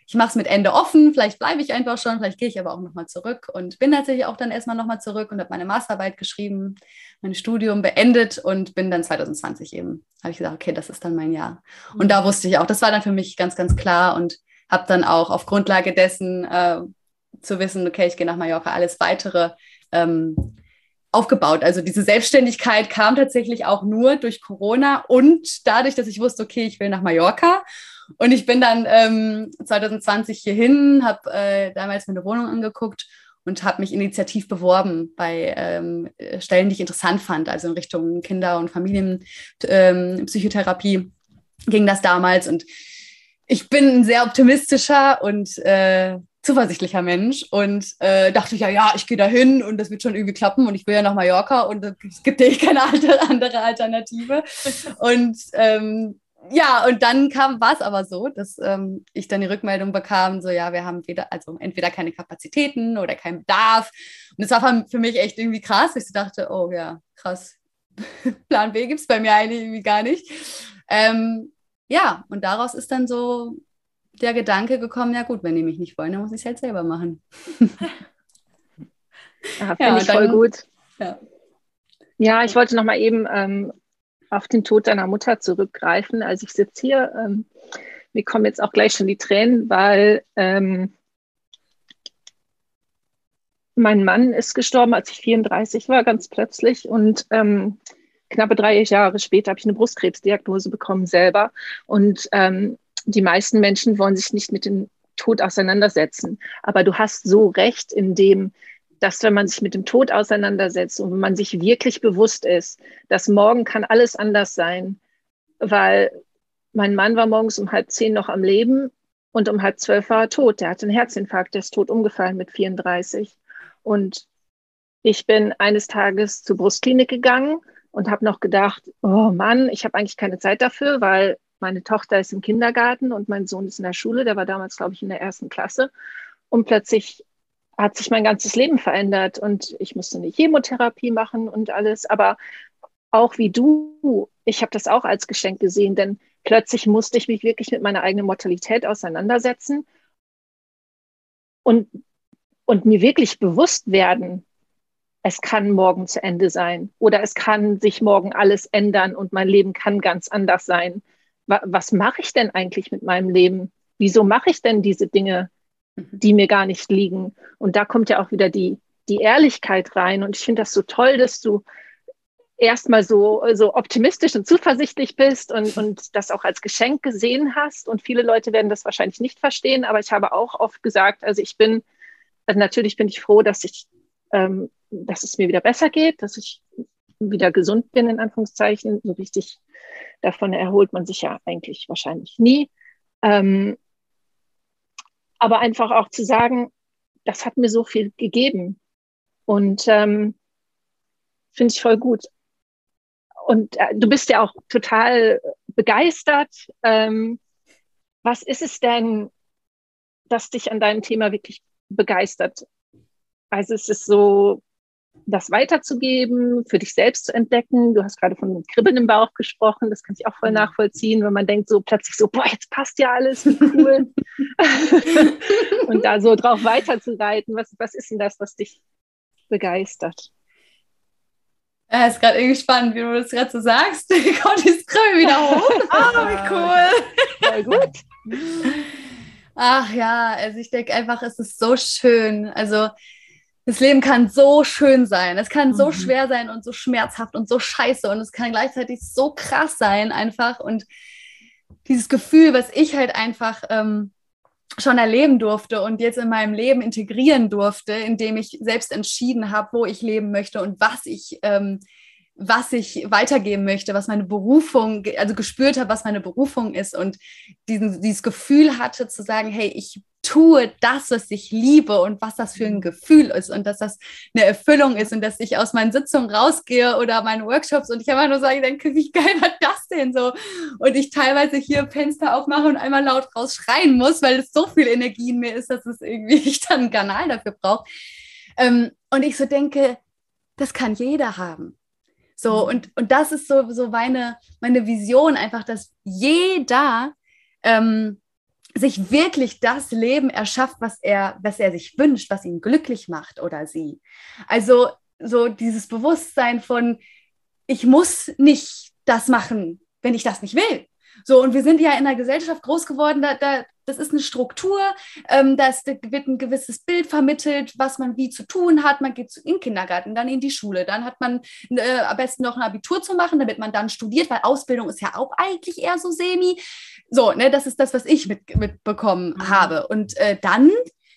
ich mache es mit Ende offen, vielleicht bleibe ich einfach schon, vielleicht gehe ich aber auch nochmal zurück und bin tatsächlich auch dann erstmal nochmal zurück und habe meine Masterarbeit geschrieben, mein Studium beendet und bin dann 2020 eben, habe ich gesagt, okay, das ist dann mein Jahr. Und da wusste ich auch, das war dann für mich ganz, ganz klar und habe dann auch auf Grundlage dessen äh, zu wissen, okay, ich gehe nach Mallorca, alles weitere ähm, aufgebaut. Also diese Selbstständigkeit kam tatsächlich auch nur durch Corona und dadurch, dass ich wusste, okay, ich will nach Mallorca und ich bin dann ähm, 2020 hierhin, habe äh, damals mir eine Wohnung angeguckt und habe mich initiativ beworben bei ähm, Stellen, die ich interessant fand, also in Richtung Kinder- und Familienpsychotherapie ähm, ging das damals. Und ich bin ein sehr optimistischer und äh, zuversichtlicher Mensch und äh, dachte ja, ja, ich gehe da hin und das wird schon irgendwie klappen und ich will ja nach Mallorca und es gibt ja keine (laughs) andere Alternative. (laughs) Und ähm, ja, und dann kam, war es aber so, dass ähm, ich dann die Rückmeldung bekam, so ja, wir haben weder, also entweder keine Kapazitäten oder keinen Bedarf. Und das war für mich echt irgendwie krass. Ich dachte, oh ja, krass. (laughs) Plan B gibt es bei mir eigentlich irgendwie gar nicht. Ähm, ja, und daraus ist dann so der Gedanke gekommen, ja gut, wenn die mich nicht wollen, dann muss ich es halt selber machen. (laughs) ja, finde ja, ich voll gut. Ja. ja, ich wollte noch mal eben ähm, auf den Tod deiner Mutter zurückgreifen. Also ich sitze hier, ähm, mir kommen jetzt auch gleich schon die Tränen, weil ähm, mein Mann ist gestorben, als ich 34 war, ganz plötzlich. Und ähm, knappe drei Jahre später habe ich eine Brustkrebsdiagnose bekommen selber. Und ähm, die meisten Menschen wollen sich nicht mit dem Tod auseinandersetzen. Aber du hast so recht in dem, dass wenn man sich mit dem Tod auseinandersetzt und wenn man sich wirklich bewusst ist, dass morgen kann alles anders sein, weil mein Mann war morgens um halb zehn noch am Leben und um halb zwölf war er tot. Der hatte einen Herzinfarkt, der ist tot umgefallen mit 34. Und ich bin eines Tages zur Brustklinik gegangen und habe noch gedacht, oh Mann, ich habe eigentlich keine Zeit dafür, weil meine Tochter ist im Kindergarten und mein Sohn ist in der Schule. Der war damals, glaube ich, in der ersten Klasse. Und plötzlich hat sich mein ganzes Leben verändert und ich musste eine Chemotherapie machen und alles. Aber auch wie du, ich habe das auch als Geschenk gesehen, denn plötzlich musste ich mich wirklich mit meiner eigenen Mortalität auseinandersetzen und, und mir wirklich bewusst werden, es kann morgen zu Ende sein oder es kann sich morgen alles ändern und mein Leben kann ganz anders sein. Was mache ich denn eigentlich mit meinem Leben? Wieso mache ich denn diese Dinge, mhm. die mir gar nicht liegen? Und da kommt ja auch wieder die, die Ehrlichkeit rein. Und ich finde das so toll, dass du erstmal so, so optimistisch und zuversichtlich bist und, und das auch als Geschenk gesehen hast. Und viele Leute werden das wahrscheinlich nicht verstehen, aber ich habe auch oft gesagt, also ich bin, also natürlich bin ich froh, dass ich, ähm, dass es mir wieder besser geht, dass ich wieder gesund bin, in Anführungszeichen. So richtig davon erholt man sich ja eigentlich wahrscheinlich nie. Ähm, aber einfach auch zu sagen, das hat mir so viel gegeben. Und ähm, finde ich voll gut. Und äh, du bist ja auch total begeistert. Ähm, was ist es denn, das dich an deinem Thema wirklich begeistert? Also es ist so, das weiterzugeben, für dich selbst zu entdecken. Du hast gerade von Kribbeln im Bauch gesprochen, das kann ich auch voll nachvollziehen, wenn man denkt so plötzlich so, boah, jetzt passt ja alles, cool. (laughs) und da so drauf weiterzureiten, was, was ist denn das, was dich begeistert? Ja, ist gerade irgendwie spannend, wie du das gerade so sagst. (laughs) Kommt die Skribbel wieder hoch. (laughs) Ah, wie cool. Voll gut. Ach ja, also ich denke einfach, es ist so schön. Also das Leben kann so schön sein. Es kann so mhm. schwer sein und so schmerzhaft und so scheiße. Und es kann gleichzeitig so krass sein, einfach. Und dieses Gefühl, was ich halt einfach ähm, schon erleben durfte und jetzt in meinem Leben integrieren durfte, indem ich selbst entschieden habe, wo ich leben möchte und was ich, ähm, was ich weitergeben möchte, was meine Berufung, also gespürt habe, was meine Berufung ist und diesen, dieses Gefühl hatte zu sagen, hey, ich tue das, was ich liebe und was das für ein mhm. Gefühl ist und dass das eine Erfüllung ist und dass ich aus meinen Sitzungen rausgehe oder meinen Workshops und ich einfach nur sage, denke, wie geil war das denn so? Und ich teilweise hier Fenster aufmache und einmal laut raus schreien muss, weil es so viel Energie in mir ist, dass es irgendwie (laughs) ich dann einen Kanal dafür brauche. Ähm, und ich so denke, das kann jeder haben. So, mhm. und, und das ist so, so meine, meine Vision, einfach, dass jeder ähm, sich wirklich das Leben erschafft, was er, was er sich wünscht, was ihn glücklich macht oder sie. Also so dieses Bewusstsein von, ich muss nicht das machen, wenn ich das nicht will. So, und wir sind ja in einer Gesellschaft groß geworden, da, da, das ist eine Struktur, ähm, da, wird ein gewisses Bild vermittelt, was man wie zu tun hat. Man geht in den Kindergarten, dann in die Schule, dann hat man äh, am besten noch ein Abitur zu machen, damit man dann studiert, weil Ausbildung ist ja auch eigentlich eher so semi. So, ne, das ist das, was ich mit, mitbekommen mhm. habe. Und äh, dann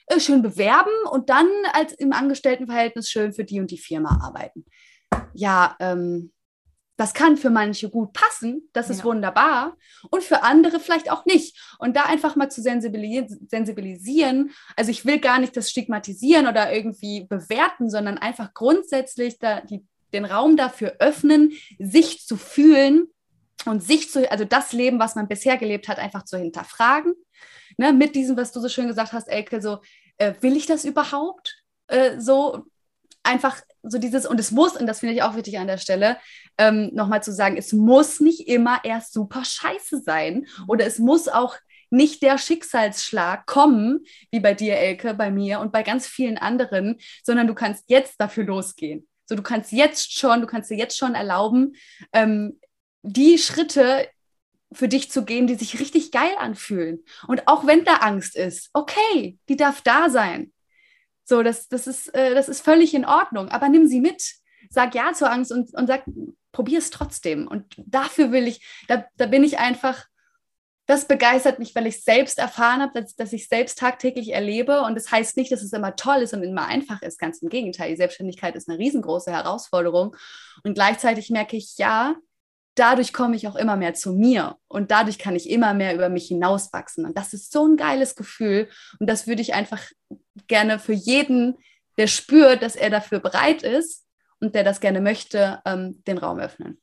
äh, schön bewerben und dann als im Angestelltenverhältnis schön für die und die Firma arbeiten. Ja, ähm, das kann für manche gut passen, das ist ja. wunderbar und für andere vielleicht auch nicht. Und da einfach mal zu sensibilisieren, also ich will gar nicht das stigmatisieren oder irgendwie bewerten, sondern einfach grundsätzlich da die, den Raum dafür öffnen, sich zu fühlen und sich zu, also das Leben, was man bisher gelebt hat, einfach zu hinterfragen. Ne, mit diesem, was du so schön gesagt hast, Elke, so, äh, will ich das überhaupt? Äh, so einfach so dieses, und es muss, und das finde ich auch wichtig an der Stelle, ähm, nochmal zu sagen, es muss nicht immer erst super scheiße sein oder es muss auch nicht der Schicksalsschlag kommen, wie bei dir, Elke, bei mir und bei ganz vielen anderen, sondern du kannst jetzt dafür losgehen. So, du kannst jetzt schon, du kannst dir jetzt schon erlauben, ähm, die Schritte für dich zu gehen, die sich richtig geil anfühlen. Und auch wenn da Angst ist, okay, die darf da sein. So, das, das, ist, äh, das ist völlig in Ordnung. Aber nimm sie mit. Sag ja zur Angst und, und sag, probier es trotzdem. Und dafür will ich, da, da bin ich einfach, das begeistert mich, weil ich selbst erfahren habe, dass, dass ich selbst tagtäglich erlebe. Und das heißt nicht, dass es immer toll ist und immer einfach ist. Ganz im Gegenteil. Die Selbstständigkeit ist eine riesengroße Herausforderung. Und gleichzeitig merke ich, ja, dadurch komme ich auch immer mehr zu mir und dadurch kann ich immer mehr über mich hinauswachsen. Und das ist so ein geiles Gefühl und das würde ich einfach gerne für jeden, der spürt, dass er dafür bereit ist und der das gerne möchte, ähm, den Raum öffnen.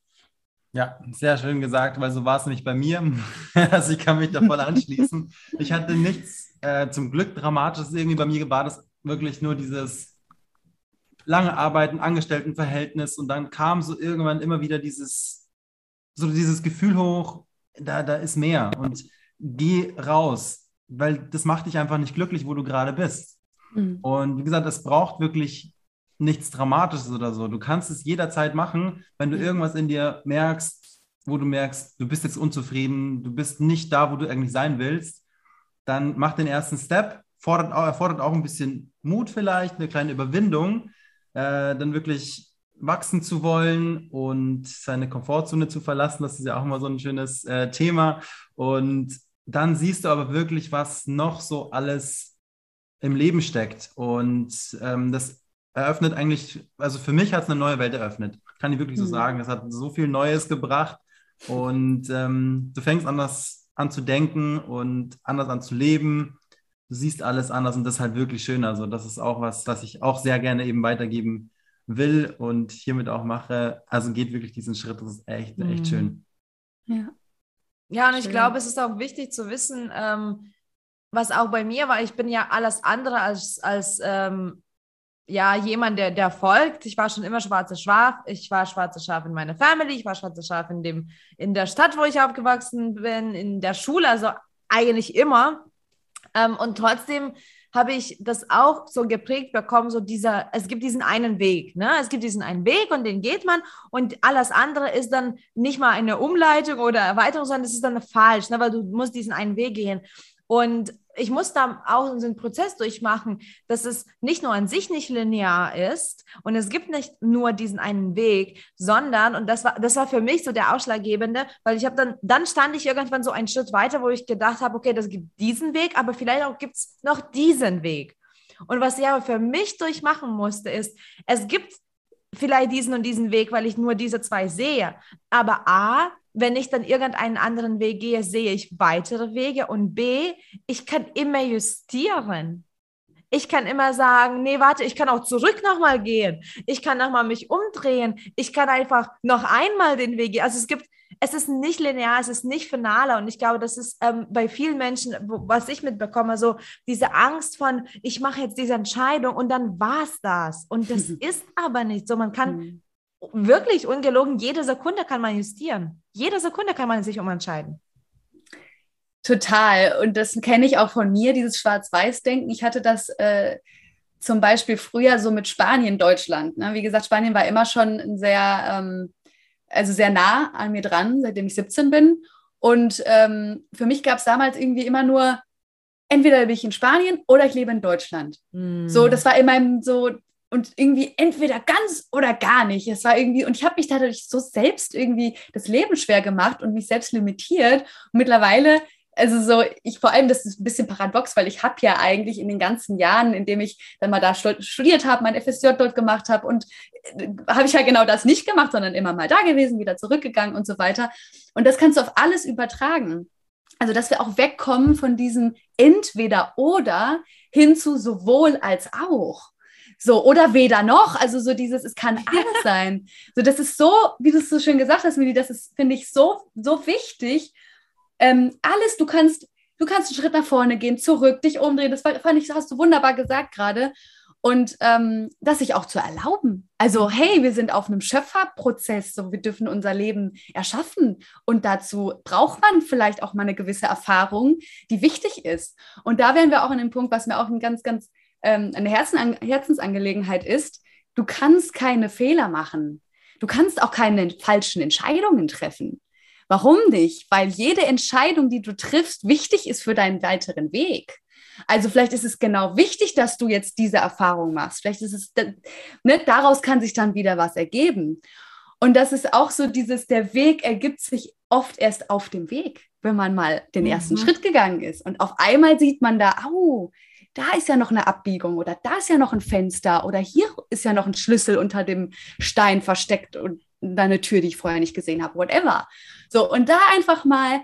Ja, sehr schön gesagt, weil so war es nämlich bei mir. (laughs) also ich kann mich da voll anschließen. Ich hatte nichts äh, zum Glück Dramatisches irgendwie bei mir war das wirklich nur dieses lange Arbeiten, Angestelltenverhältnis und dann kam so irgendwann immer wieder dieses so dieses Gefühl hoch, da, da ist mehr und geh raus, weil das macht dich einfach nicht glücklich, wo du gerade bist. Mhm. Und wie gesagt, es braucht wirklich nichts Dramatisches oder so. Du kannst es jederzeit machen, wenn du irgendwas in dir merkst, wo du merkst, du bist jetzt unzufrieden, du bist nicht da, wo du eigentlich sein willst, dann mach den ersten Step. Fordert, erfordert auch ein bisschen Mut vielleicht, eine kleine Überwindung, äh, dann wirklich wachsen zu wollen und seine Komfortzone zu verlassen. Das ist ja auch immer so ein schönes äh, Thema. Und dann siehst du aber wirklich, was noch so alles im Leben steckt. Und ähm, das eröffnet eigentlich, also für mich hat es eine neue Welt eröffnet. Kann ich wirklich so mhm. sagen. Es hat so viel Neues gebracht. Und ähm, du fängst anders an zu denken und anders an zu leben. Du siehst alles anders und das ist halt wirklich schön. Also das ist auch was, was ich auch sehr gerne eben weitergeben will und hiermit auch mache. Also geht wirklich diesen Schritt, das ist echt, mhm. echt schön. Ja. Ja, und schön. ich glaube, es ist auch wichtig zu wissen, ähm, was auch bei mir war, ich bin ja alles andere als, als ähm, ja, jemand, der, der folgt. Ich war schon immer schwarze Schaf. Ich war schwarze Schaf in meiner Family, ich war schwarze Schaf in, dem, in der Stadt, wo ich aufgewachsen bin, in der Schule, also eigentlich immer. Ähm, und trotzdem habe ich das auch so geprägt bekommen, so dieser, es gibt diesen einen Weg, ne? Es gibt diesen einen Weg und den geht man und alles andere ist dann nicht mal eine Umleitung oder Erweiterung, sondern es ist dann falsch, ne? Weil du musst diesen einen Weg gehen. Und ich muss da auch einen Prozess durchmachen, dass es nicht nur an sich nicht linear ist und es gibt nicht nur diesen einen Weg, sondern, und das war, das war für mich so der Ausschlaggebende, weil ich habe dann, dann stand ich irgendwann so einen Schritt weiter, wo ich gedacht habe, okay, das gibt diesen Weg, aber vielleicht auch gibt es noch diesen Weg. Und was ich aber für mich durchmachen musste, ist, es gibt vielleicht diesen und diesen Weg, weil ich nur diese zwei sehe. Aber A, wenn ich dann irgendeinen anderen Weg gehe, sehe ich weitere Wege und B, ich kann immer justieren. Ich kann immer sagen, nee, warte, ich kann auch zurück nochmal gehen. Ich kann nochmal mich umdrehen. Ich kann einfach noch einmal den Weg gehen. Also es gibt, es ist nicht linear, es ist nicht finaler. Und ich glaube, das ist ähm, bei vielen Menschen, wo, was ich mitbekomme, so diese Angst von, ich mache jetzt diese Entscheidung und dann war es das. Und das (laughs) ist aber nicht so. Man kann mhm wirklich ungelogen, jede Sekunde kann man justieren. Jede Sekunde kann man sich umentscheiden. Total. Und das kenne ich auch von mir, dieses Schwarz-Weiß-Denken. Ich hatte das äh, zum Beispiel früher so mit Spanien, Deutschland. Ne? Wie gesagt, Spanien war immer schon sehr, ähm, also sehr nah an mir dran, seitdem ich 17 bin. Und ähm, für mich gab es damals irgendwie immer nur, entweder bin ich in Spanien oder ich lebe in Deutschland. Mm. So, das war in meinem so und irgendwie entweder ganz oder gar nicht. Es war irgendwie, und ich habe mich dadurch so selbst irgendwie das Leben schwer gemacht und mich selbst limitiert. Und mittlerweile, also so, ich vor allem, das ist ein bisschen paradox, weil ich habe ja eigentlich in den ganzen Jahren, in dem ich dann mal da studiert habe, mein FSJ dort gemacht habe und äh, habe ich ja genau das nicht gemacht, sondern immer mal da gewesen, wieder zurückgegangen und so weiter. Und das kannst du auf alles übertragen. Also, dass wir auch wegkommen von diesem entweder oder hin zu sowohl als auch. So, oder weder noch. Also so dieses, es kann alles sein. So, das ist so, wie du es so schön gesagt hast, Mili, das ist, finde ich, so, so wichtig. Ähm, alles, du kannst, du kannst einen Schritt nach vorne gehen, zurück, dich umdrehen. Das fand ich, hast du wunderbar gesagt gerade. Und ähm, das sich auch zu erlauben. Also, hey, wir sind auf einem Schöpferprozess, so wir dürfen unser Leben erschaffen. Und dazu braucht man vielleicht auch mal eine gewisse Erfahrung, die wichtig ist. Und da wären wir auch an dem Punkt, was mir auch ein ganz, ganz ähm, eine Herzen Herzensangelegenheit ist, du kannst keine Fehler machen. Du kannst auch keine falschen Entscheidungen treffen. Warum nicht? Weil jede Entscheidung, die du triffst, wichtig ist für deinen weiteren Weg. Also vielleicht ist es genau wichtig, dass du jetzt diese Erfahrung machst. Vielleicht ist es, ne, daraus kann sich dann wieder was ergeben. Und das ist auch so dieses, der Weg ergibt sich oft erst auf dem Weg, wenn man mal den ersten mhm. Schritt gegangen ist. Und auf einmal sieht man da, au, da ist ja noch eine Abbiegung oder da ist ja noch ein Fenster oder hier ist ja noch ein Schlüssel unter dem Stein versteckt und eine Tür, die ich vorher nicht gesehen habe, whatever. So, und da einfach mal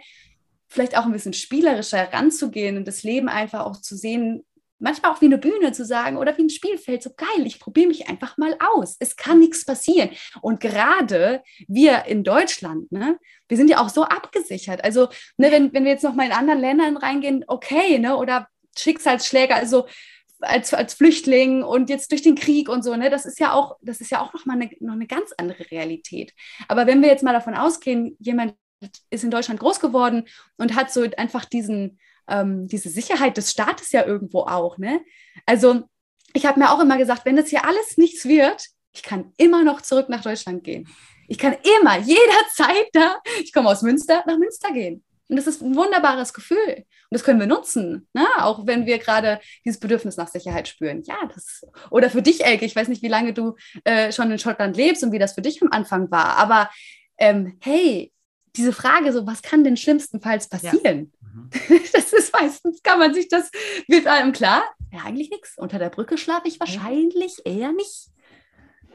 vielleicht auch ein bisschen spielerischer heranzugehen und das Leben einfach auch zu sehen, manchmal auch wie eine Bühne zu sagen oder wie ein Spielfeld, so geil, ich probiere mich einfach mal aus. Es kann nichts passieren. Und gerade wir in Deutschland, ne, wir sind ja auch so abgesichert. Also, ne, wenn, wenn wir jetzt noch mal in anderen Ländern reingehen, okay, ne, oder Schicksalsschläge, also als, als Flüchtling und jetzt durch den Krieg und so, ne, das ist ja auch, das ist ja auch nochmal eine, noch eine ganz andere Realität. Aber wenn wir jetzt mal davon ausgehen, jemand ist in Deutschland groß geworden und hat so einfach diesen, ähm, diese Sicherheit des Staates ja irgendwo auch, ne? Also ich habe mir auch immer gesagt, wenn das hier alles nichts wird, ich kann immer noch zurück nach Deutschland gehen. Ich kann immer, jederzeit da, ich komme aus Münster, nach Münster gehen. Und das ist ein wunderbares Gefühl. Und das können wir nutzen, ne? auch wenn wir gerade dieses Bedürfnis nach Sicherheit spüren. Ja, das. Oder für dich, Elke, ich weiß nicht, wie lange du äh, schon in Schottland lebst und wie das für dich am Anfang war. Aber ähm, hey, diese Frage, so was kann denn schlimmstenfalls passieren? Ja. Mhm. (laughs) Das ist meistens, kann man sich das, wird einem klar, ja, eigentlich nichts. Unter der Brücke schlafe ich wahrscheinlich eher nicht.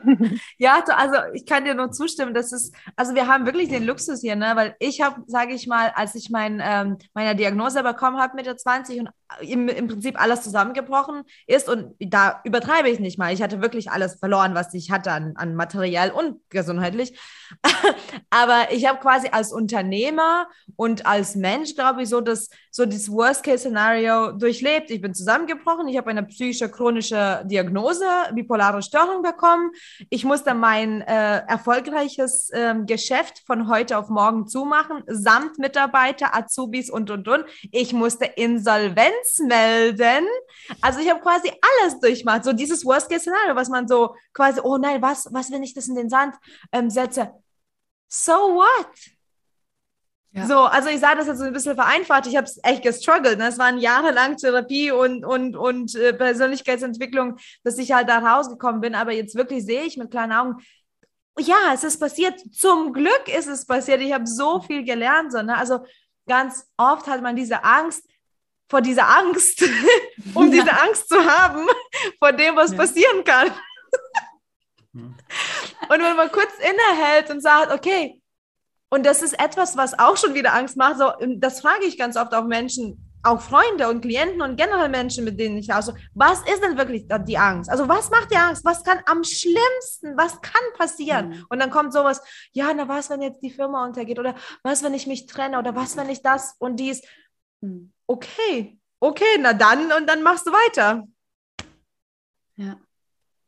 (laughs) ja, also ich kann dir nur zustimmen. Das ist, also wir haben wirklich den Luxus hier, ne? Weil ich habe, sage ich mal, als ich mein, ähm, meine Diagnose bekommen habe mit der 20 und im, im Prinzip alles zusammengebrochen ist und da übertreibe ich nicht mal. Ich hatte wirklich alles verloren, was ich hatte an, an materiell und gesundheitlich. (laughs) Aber ich habe quasi als Unternehmer und als Mensch, glaube ich, so das, so das Worst-Case-Szenario durchlebt. Ich bin zusammengebrochen, ich habe eine psychische chronische Diagnose, bipolare Störung bekommen. Ich musste mein äh, erfolgreiches äh, Geschäft von heute auf morgen zumachen, samt Mitarbeiter, Azubis und und und. Ich musste Insolvenz melden. Also ich habe quasi alles durchmacht. So dieses Worst-Case-Szenario, was man so quasi, oh nein, was, was, wenn ich das in den Sand ähm, setze? So what? Ja. So, also ich sage das jetzt so ein bisschen vereinfacht. Ich habe es echt gestruggelt. Ne? Es waren jahrelang Therapie und, und, und äh, Persönlichkeitsentwicklung, dass ich halt da rausgekommen bin. Aber jetzt wirklich sehe ich mit kleinen Augen, ja, es ist passiert. Zum Glück ist es passiert. Ich habe so viel gelernt. So, ne? Also ganz oft hat man diese Angst vor dieser Angst, (laughs) um diese Angst zu haben vor dem, was ja. passieren kann. und wenn man kurz innehält und sagt, okay, und das ist etwas, was auch schon wieder Angst macht. So, das frage ich ganz oft auch Menschen, auch Freunde und Klienten und generell Menschen, mit denen ich also, was ist denn wirklich die Angst? Also was macht die Angst? Was kann am schlimmsten, was kann passieren? Mhm. Und dann kommt sowas, ja, na was, wenn jetzt die Firma untergeht oder was, wenn ich mich trenne oder was, wenn ich das und dies. Mhm. Okay, okay, na dann und dann machst du weiter. Ja.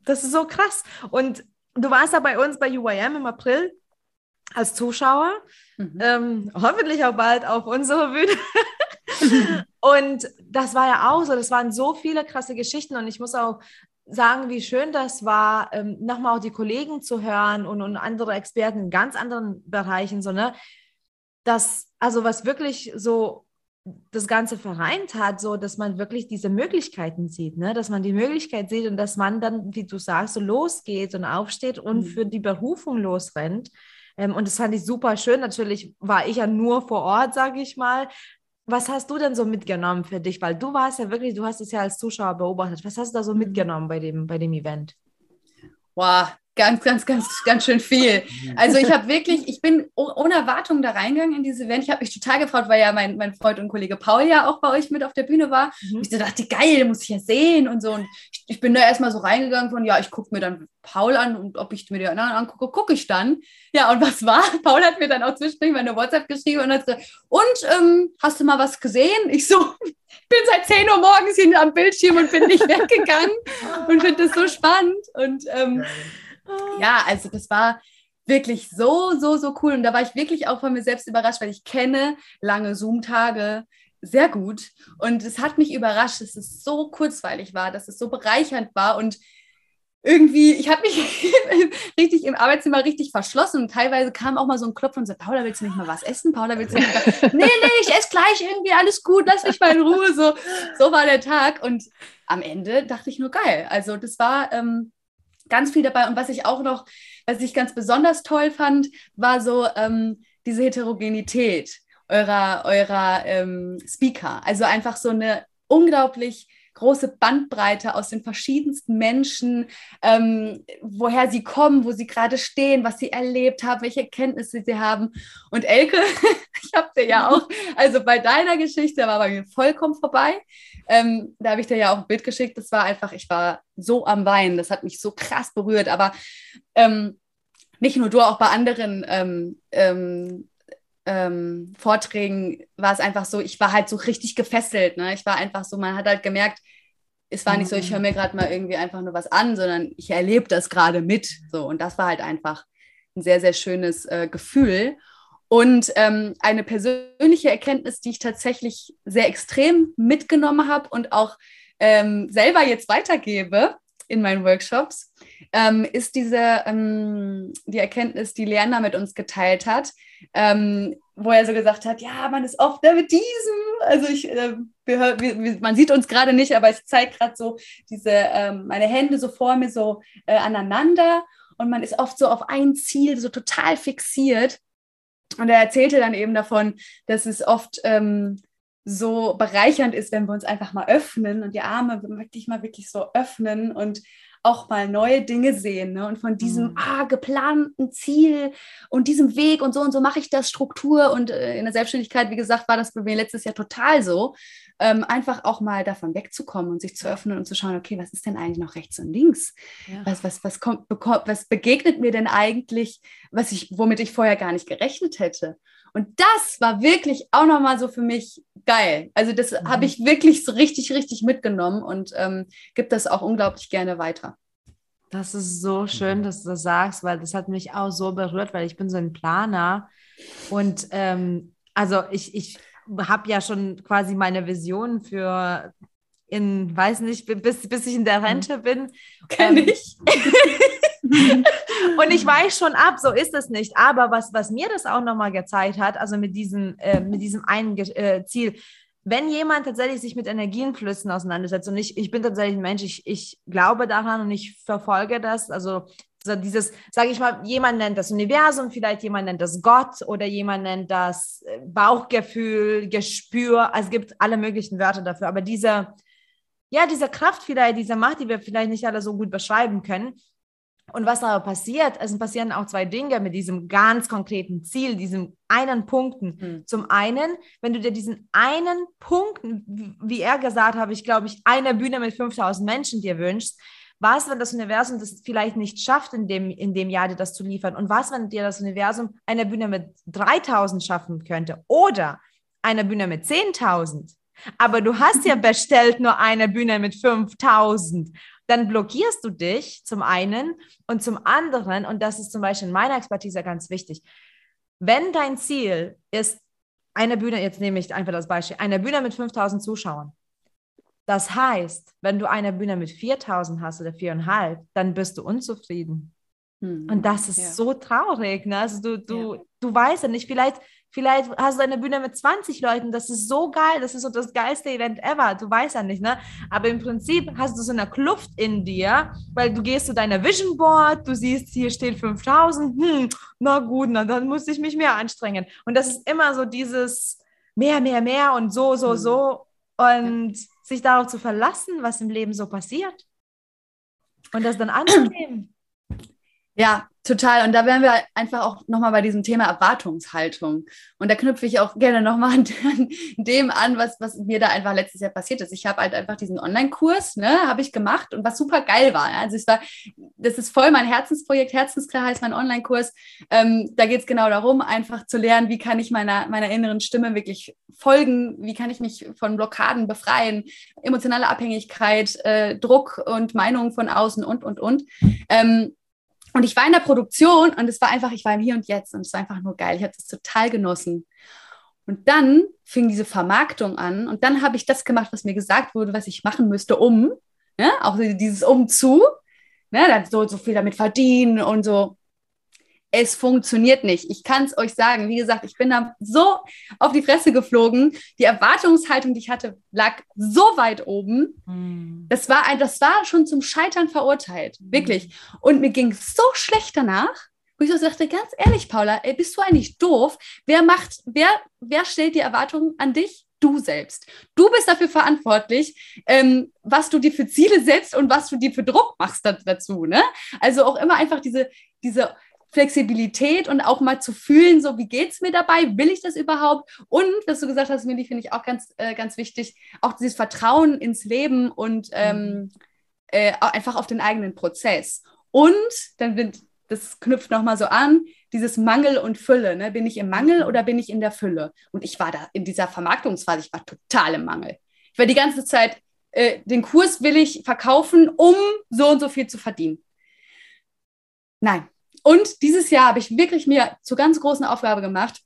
Das ist so krass. Und du warst ja bei uns bei UIM im April als Zuschauer. Mhm. Ähm, hoffentlich auch bald auf unserer Bühne. (laughs) und das war ja auch so, das waren so viele krasse Geschichten und ich muss auch sagen, wie schön das war, ähm, nochmal auch die Kollegen zu hören und, und andere Experten in ganz anderen Bereichen, so, ne? Das, also was wirklich so das Ganze vereint hat, so dass man wirklich diese Möglichkeiten sieht, ne? dass man die Möglichkeit sieht und dass man dann, wie du sagst, so losgeht und aufsteht und mhm. für die Berufung losrennt. Ähm, und das fand ich super schön. Natürlich war ich ja nur vor Ort, sage ich mal. Was hast du denn so mitgenommen für dich? Weil du warst ja wirklich, du hast es ja als Zuschauer beobachtet. Was hast du da so mhm. mitgenommen bei dem, bei dem Event? Wow, ganz, ganz, ganz, ganz schön viel. Also ich habe wirklich, ich bin ohne Erwartung da reingegangen in diese Event. Ich habe mich total gefreut, weil ja mein, mein Freund und Kollege Paul ja auch bei euch mit auf der Bühne war. Mhm. Ich dachte, geil, muss ich ja sehen und so. Und ich, ich bin da erstmal so reingegangen von, ja, ich gucke mir dann Paul an und ob ich mir die anderen angucke, gucke ich dann. Ja, und was war? (laughs) Paul hat mir dann auch zwischendurch meine WhatsApp geschrieben und hat gesagt, und ähm, hast du mal was gesehen? Ich so, ich (laughs) bin seit 10 Uhr morgens hier am Bildschirm und bin nicht (laughs) weggegangen und finde das so spannend. Und ähm, ja, also das war wirklich so, so, so cool. Und da war ich wirklich auch von mir selbst überrascht, weil ich kenne lange Zoom-Tage sehr gut. Und es hat mich überrascht, dass es so kurzweilig war, dass es so bereichernd war und irgendwie, ich habe mich (laughs) richtig im Arbeitszimmer richtig verschlossen und teilweise kam auch mal so ein Klopf und so, Paula, willst du nicht mal was essen? Paula, willst du nicht mal (laughs) Nee, nee, ich esse gleich irgendwie, alles gut, lass mich mal in Ruhe. So, so war der Tag und am Ende dachte ich nur, geil. Also das war ähm, ganz viel dabei. Und was ich auch noch, was ich ganz besonders toll fand, war so ähm, diese Heterogenität eurer, eurer ähm, Speaker. Also einfach so eine unglaublich große Bandbreite aus den verschiedensten Menschen, ähm, woher sie kommen, wo sie gerade stehen, was sie erlebt haben, welche Kenntnisse sie haben. Und Elke, (laughs) ich habe dir ja auch, also bei deiner Geschichte war bei mir vollkommen vorbei. Ähm, da habe ich dir ja auch ein Bild geschickt. Das war einfach, ich war so am Weinen. Das hat mich so krass berührt. Aber ähm, nicht nur du, auch bei anderen ähm, ähm ähm, Vorträgen war es einfach so, ich war halt so richtig gefesselt. Ne? Ich war einfach so, man hat halt gemerkt, es war nicht so, ich höre mir gerade mal irgendwie einfach nur was an, sondern ich erlebe das gerade mit. So, und das war halt einfach ein sehr, sehr schönes äh, Gefühl. Und ähm, eine persönliche Erkenntnis, die ich tatsächlich sehr extrem mitgenommen habe und auch ähm, selber jetzt weitergebe in meinen Workshops, ähm, ist diese ähm, die Erkenntnis, die Lerner mit uns geteilt hat, ähm, wo er so gesagt hat, ja, man ist oft mit diesem, also ich, äh, wir, wir, man sieht uns gerade nicht, aber ich zeige gerade so diese, ähm, meine Hände so vor mir so äh, aneinander und man ist oft so auf ein Ziel so total fixiert. Und er erzählte dann eben davon, dass es oft ähm, so bereichernd ist, wenn wir uns einfach mal öffnen und die Arme wirklich mal wirklich so öffnen und auch mal neue Dinge sehen ne? und von diesem mhm. ah, geplanten Ziel und diesem Weg und so und so mache ich das Struktur und äh, in der Selbstständigkeit, wie gesagt, war das bei mir letztes Jahr total so, ähm, einfach auch mal davon wegzukommen und sich zu öffnen und zu schauen, okay, was ist denn eigentlich noch rechts und links? Ja. Was, was, was, kommt, was begegnet mir denn eigentlich, was ich, womit ich vorher gar nicht gerechnet hätte? Und das war wirklich auch nochmal so für mich geil. Also das mhm. habe ich wirklich so richtig, richtig mitgenommen und ähm, gibt das auch unglaublich gerne weiter. Das ist so schön, dass du das sagst, weil das hat mich auch so berührt, weil ich bin so ein Planer und ähm, also ich, ich habe ja schon quasi meine Vision für in, weiß nicht, bis, bis ich in der Rente bin. Kenn ähm, ich. (laughs) (laughs) und ich weiß schon ab, so ist es nicht. Aber was, was mir das auch nochmal gezeigt hat, also mit diesem, äh, mit diesem einen äh, Ziel, wenn jemand tatsächlich sich mit Energienflüssen auseinandersetzt und ich, ich bin tatsächlich ein Mensch, ich, ich glaube daran und ich verfolge das, also dieses, sage ich mal, jemand nennt das Universum, vielleicht jemand nennt das Gott oder jemand nennt das äh, Bauchgefühl, Gespür, also es gibt alle möglichen Wörter dafür, aber diese, ja, diese Kraft vielleicht, diese Macht, die wir vielleicht nicht alle so gut beschreiben können, und was aber passiert, es passieren auch zwei Dinge mit diesem ganz konkreten Ziel, diesem einen Punkten. Mhm. Zum einen, wenn du dir diesen einen Punkt, wie er gesagt hat, ich glaube, ich eine Bühne mit 5000 Menschen dir wünschst, was, wenn das Universum das vielleicht nicht schafft, in dem, in dem Jahr dir das zu liefern? Und was, wenn dir das Universum eine Bühne mit 3000 schaffen könnte? Oder eine Bühne mit 10.000? Aber du hast ja (laughs) bestellt nur eine Bühne mit 5000 dann blockierst du dich zum einen und zum anderen, und das ist zum Beispiel in meiner Expertise ganz wichtig, wenn dein Ziel ist, eine Bühne, jetzt nehme ich einfach das Beispiel, eine Bühne mit 5000 Zuschauern. Das heißt, wenn du eine Bühne mit 4000 hast oder viereinhalb, dann bist du unzufrieden. Hm. Und das ist ja. so traurig. Ne? Also du, du, ja. du weißt ja nicht, vielleicht Vielleicht hast du eine Bühne mit 20 Leuten, das ist so geil, das ist so das geilste Event ever, du weißt ja nicht, ne? Aber im Prinzip hast du so eine Kluft in dir, weil du gehst zu deiner Vision Board, du siehst, hier steht 5000, hm, na gut, na, dann muss ich mich mehr anstrengen. Und das ist immer so dieses mehr, mehr, mehr und so, so, mhm. so und sich darauf zu verlassen, was im Leben so passiert und das dann (clears throat) anzunehmen. Ja, total. Und da wären wir einfach auch nochmal bei diesem Thema Erwartungshaltung. Und da knüpfe ich auch gerne nochmal (laughs) an dem an, was, was mir da einfach letztes Jahr passiert ist. Ich habe halt einfach diesen Online-Kurs, ne, habe ich gemacht und was super geil war. Also es war, das ist voll mein Herzensprojekt. Herzensklar heißt mein Online-Kurs. Ähm, da geht es genau darum, einfach zu lernen, wie kann ich meiner, meiner inneren Stimme wirklich folgen, wie kann ich mich von Blockaden befreien, emotionale Abhängigkeit, äh, Druck und Meinungen von außen und, und, und. Ähm, und ich war in der Produktion und es war einfach, ich war im Hier und Jetzt und es war einfach nur geil. Ich habe das total genossen. Und dann fing diese Vermarktung an und dann habe ich das gemacht, was mir gesagt wurde, was ich machen müsste, um, ne? auch dieses Umzu, ne? so, so viel damit verdienen und so. Es funktioniert nicht. Ich kann es euch sagen. Wie gesagt, ich bin da so auf die Fresse geflogen. Die Erwartungshaltung, die ich hatte, lag so weit oben. Mhm. Das, war ein, das war schon zum Scheitern verurteilt. Mhm. Wirklich. Und mir ging so schlecht danach, wo ich so sagte, ganz ehrlich, Paula, ey, bist du eigentlich doof? Wer macht, wer, wer stellt die Erwartungen an dich? du selbst. Du bist dafür verantwortlich, ähm, was du dir für Ziele setzt und was du dir für Druck machst dazu. Ne? Also auch immer einfach diese, diese Flexibilität und auch mal zu fühlen, so wie geht es mir dabei, will ich das überhaupt? Und was du gesagt hast, Millie, finde ich auch ganz, äh, ganz wichtig, auch dieses Vertrauen ins Leben und ähm, mhm. äh, einfach auf den eigenen Prozess. Und dann wird, das knüpft nochmal so an, dieses Mangel und Fülle. Ne? Bin ich im Mangel mhm. oder bin ich in der Fülle? Und ich war da in dieser Vermarktungsphase, ich war total im Mangel. Ich war die ganze Zeit, äh, den Kurs will ich verkaufen, um so und so viel zu verdienen. Nein, und dieses Jahr habe ich wirklich mir zur ganz großen Aufgabe gemacht,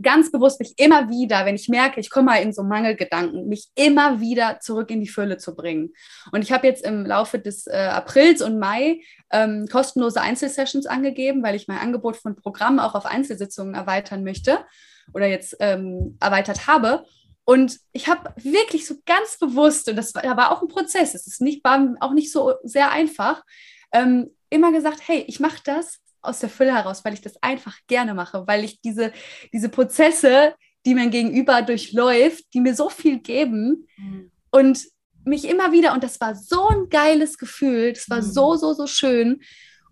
ganz bewusst mich immer wieder, wenn ich merke, ich komme mal in so Mangelgedanken, mich immer wieder zurück in die Fülle zu bringen. Und ich habe jetzt im Laufe des äh, Aprils und Mai ähm, kostenlose Einzelsessions angegeben, weil ich mein Angebot von Programmen auch auf Einzelsitzungen erweitern möchte oder jetzt ähm, erweitert habe. Und ich habe wirklich so ganz bewusst, und das war, war auch ein Prozess, es ist nicht, war auch nicht so sehr einfach, ähm, immer gesagt, hey, ich mache das aus der Fülle heraus, weil ich das einfach gerne mache, weil ich diese, diese Prozesse, die mein Gegenüber durchläuft, die mir so viel geben mhm. und mich immer wieder, und das war so ein geiles Gefühl, das war mhm. so, so, so schön.